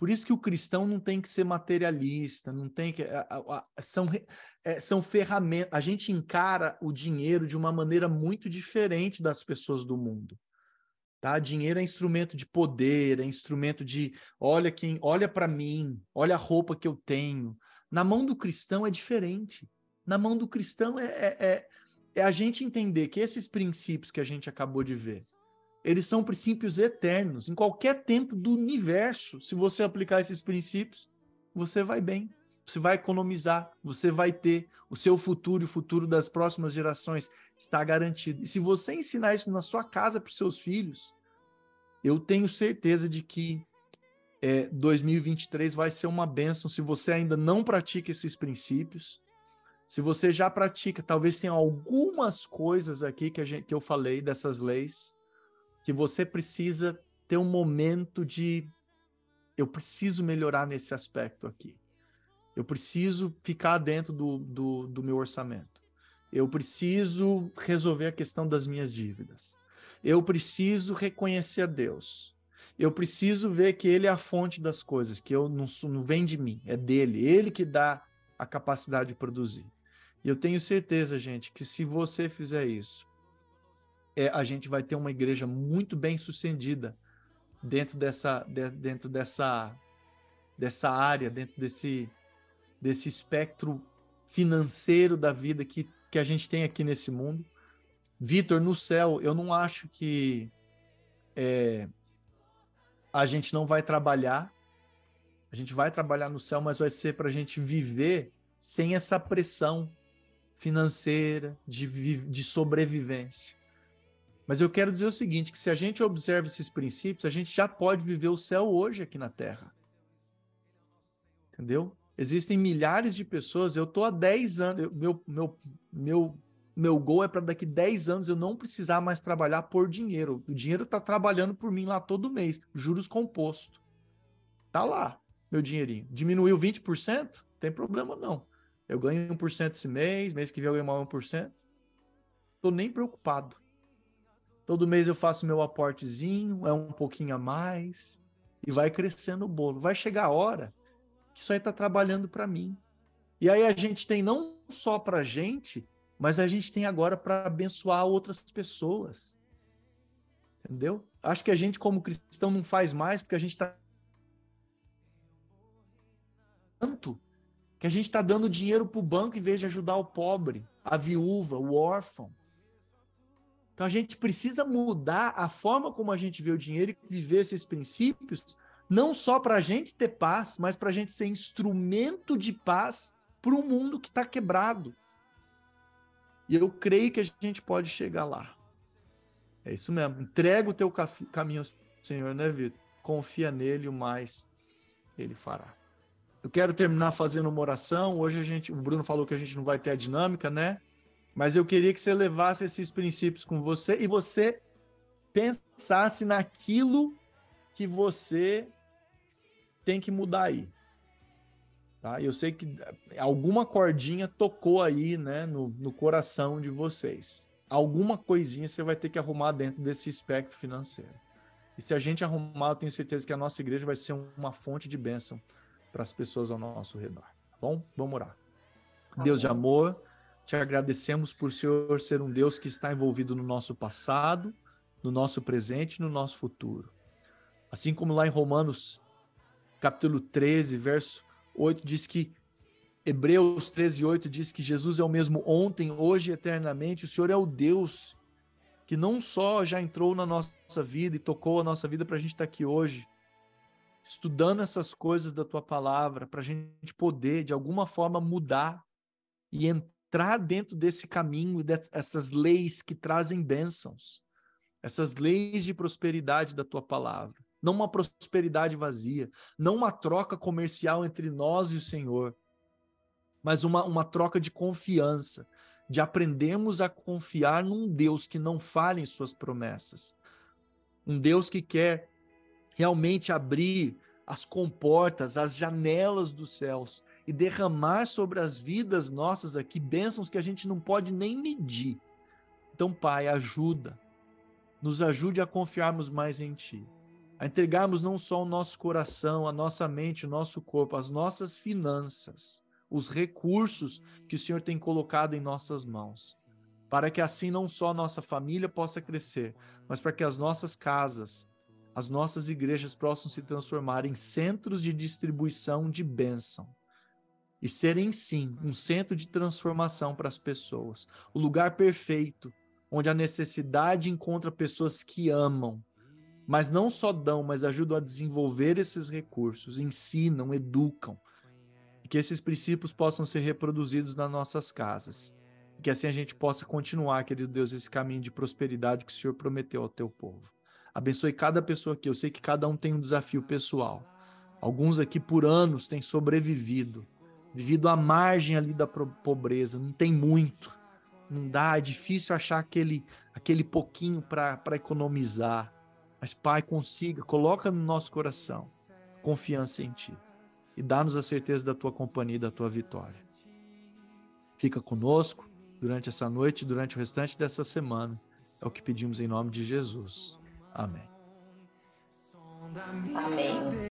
Por isso que o cristão não tem que ser materialista, não tem que. são, é, são ferramentas. A gente encara o dinheiro de uma maneira muito diferente das pessoas do mundo. Tá? Dinheiro é instrumento de poder, é instrumento de olha quem, olha para mim, olha a roupa que eu tenho. Na mão do cristão é diferente. Na mão do cristão é, é, é, é a gente entender que esses princípios que a gente acabou de ver, eles são princípios eternos. Em qualquer tempo do universo, se você aplicar esses princípios, você vai bem. Você vai economizar, você vai ter o seu futuro e o futuro das próximas gerações está garantido. E se você ensinar isso na sua casa para os seus filhos, eu tenho certeza de que é, 2023 vai ser uma bênção se você ainda não pratica esses princípios. Se você já pratica, talvez tenha algumas coisas aqui que, gente, que eu falei dessas leis, que você precisa ter um momento de eu preciso melhorar nesse aspecto aqui. Eu preciso ficar dentro do, do, do meu orçamento. Eu preciso resolver a questão das minhas dívidas. Eu preciso reconhecer a Deus. Eu preciso ver que Ele é a fonte das coisas, que eu não, não vem de mim, é dele. Ele que dá a capacidade de produzir. E eu tenho certeza, gente, que se você fizer isso, é, a gente vai ter uma igreja muito bem sucedida dentro dessa, de- dentro dessa, dessa área, dentro desse, desse espectro financeiro da vida que, que a gente tem aqui nesse mundo. Vitor, no céu, eu não acho que é, a gente não vai trabalhar. A gente vai trabalhar no céu, mas vai ser para a gente viver sem essa pressão financeira, de, de sobrevivência. Mas eu quero dizer o seguinte, que se a gente observa esses princípios, a gente já pode viver o céu hoje aqui na Terra. Entendeu? Existem milhares de pessoas, eu tô há 10 anos, eu- meu, meu, meu, meu gol é para daqui 10 anos eu não precisar mais trabalhar por dinheiro. O dinheiro tá trabalhando por mim lá todo mês, juros composto. Tá lá, meu dinheirinho. Diminuiu 20%? Tem problema não. Eu ganho 1% esse mês, mês que vem eu ganho mais 1%. Tô nem preocupado. Todo mês eu faço meu aportezinho, é um pouquinho a mais, e vai crescendo o bolo. Vai chegar a hora que isso aí tá trabalhando para mim. E aí a gente tem não só pra gente, mas a gente tem agora para abençoar outras pessoas. Entendeu? Acho que a gente como cristão não faz mais porque a gente tá tanto que a gente está dando dinheiro para o banco em vez de ajudar o pobre, a viúva, o órfão. Então a gente precisa mudar a forma como a gente vê o dinheiro e viver esses princípios, não só para a gente ter paz, mas para a gente ser instrumento de paz para um mundo que está quebrado. E eu creio que a gente pode chegar lá. É isso mesmo. Entrega o teu caminho ao Senhor, né, Vitor? Confia nele, o mais ele fará. Eu quero terminar fazendo uma oração. Hoje a gente, o Bruno falou que a gente não vai ter a dinâmica, né? Mas eu queria que você levasse esses princípios com você e você pensasse naquilo que você tem que mudar aí. Tá? Eu sei que alguma cordinha tocou aí, né, no, no coração de vocês. Alguma coisinha você vai ter que arrumar dentro desse espectro financeiro. E se a gente arrumar, eu tenho certeza que a nossa igreja vai ser uma fonte de bênção para as pessoas ao nosso redor. Tá bom? Vamos orar. Deus de amor, te agradecemos por Senhor ser um Deus que está envolvido no nosso passado, no nosso presente e no nosso futuro. Assim como lá em Romanos, capítulo 13, verso 8, diz que Hebreus 13, 8 diz que Jesus é o mesmo ontem, hoje e eternamente. O Senhor é o Deus que não só já entrou na nossa vida e tocou a nossa vida para a gente estar tá aqui hoje, estudando essas coisas da tua palavra, para a gente poder, de alguma forma, mudar e entrar dentro desse caminho, dessas leis que trazem bênçãos, essas leis de prosperidade da tua palavra. Não uma prosperidade vazia, não uma troca comercial entre nós e o Senhor, mas uma, uma troca de confiança, de aprendermos a confiar num Deus que não falha em suas promessas. Um Deus que quer realmente abrir as comportas, as janelas dos céus e derramar sobre as vidas nossas aqui bênçãos que a gente não pode nem medir. Então, Pai, ajuda, nos ajude a confiarmos mais em Ti, a entregarmos não só o nosso coração, a nossa mente, o nosso corpo, as nossas finanças, os recursos que o Senhor tem colocado em nossas mãos, para que assim não só a nossa família possa crescer, mas para que as nossas casas, as nossas igrejas possam se transformar em centros de distribuição de bênção e serem sim um centro de transformação para as pessoas, o lugar perfeito onde a necessidade encontra pessoas que amam, mas não só dão, mas ajudam a desenvolver esses recursos, ensinam, educam, e que esses princípios possam ser reproduzidos nas nossas casas. E que assim a gente possa continuar, querido Deus, esse caminho de prosperidade que o Senhor prometeu ao teu povo. Abençoe cada pessoa aqui. Eu sei que cada um tem um desafio pessoal. Alguns aqui por anos têm sobrevivido, vivido à margem ali da pobreza, não tem muito. Não dá, é difícil achar aquele, aquele pouquinho para economizar. Mas, Pai, consiga, coloca no nosso coração confiança em Ti e dá-nos a certeza da Tua companhia e da Tua vitória. Fica conosco durante essa noite durante o restante dessa semana. É o que pedimos em nome de Jesus. Amém. Amém.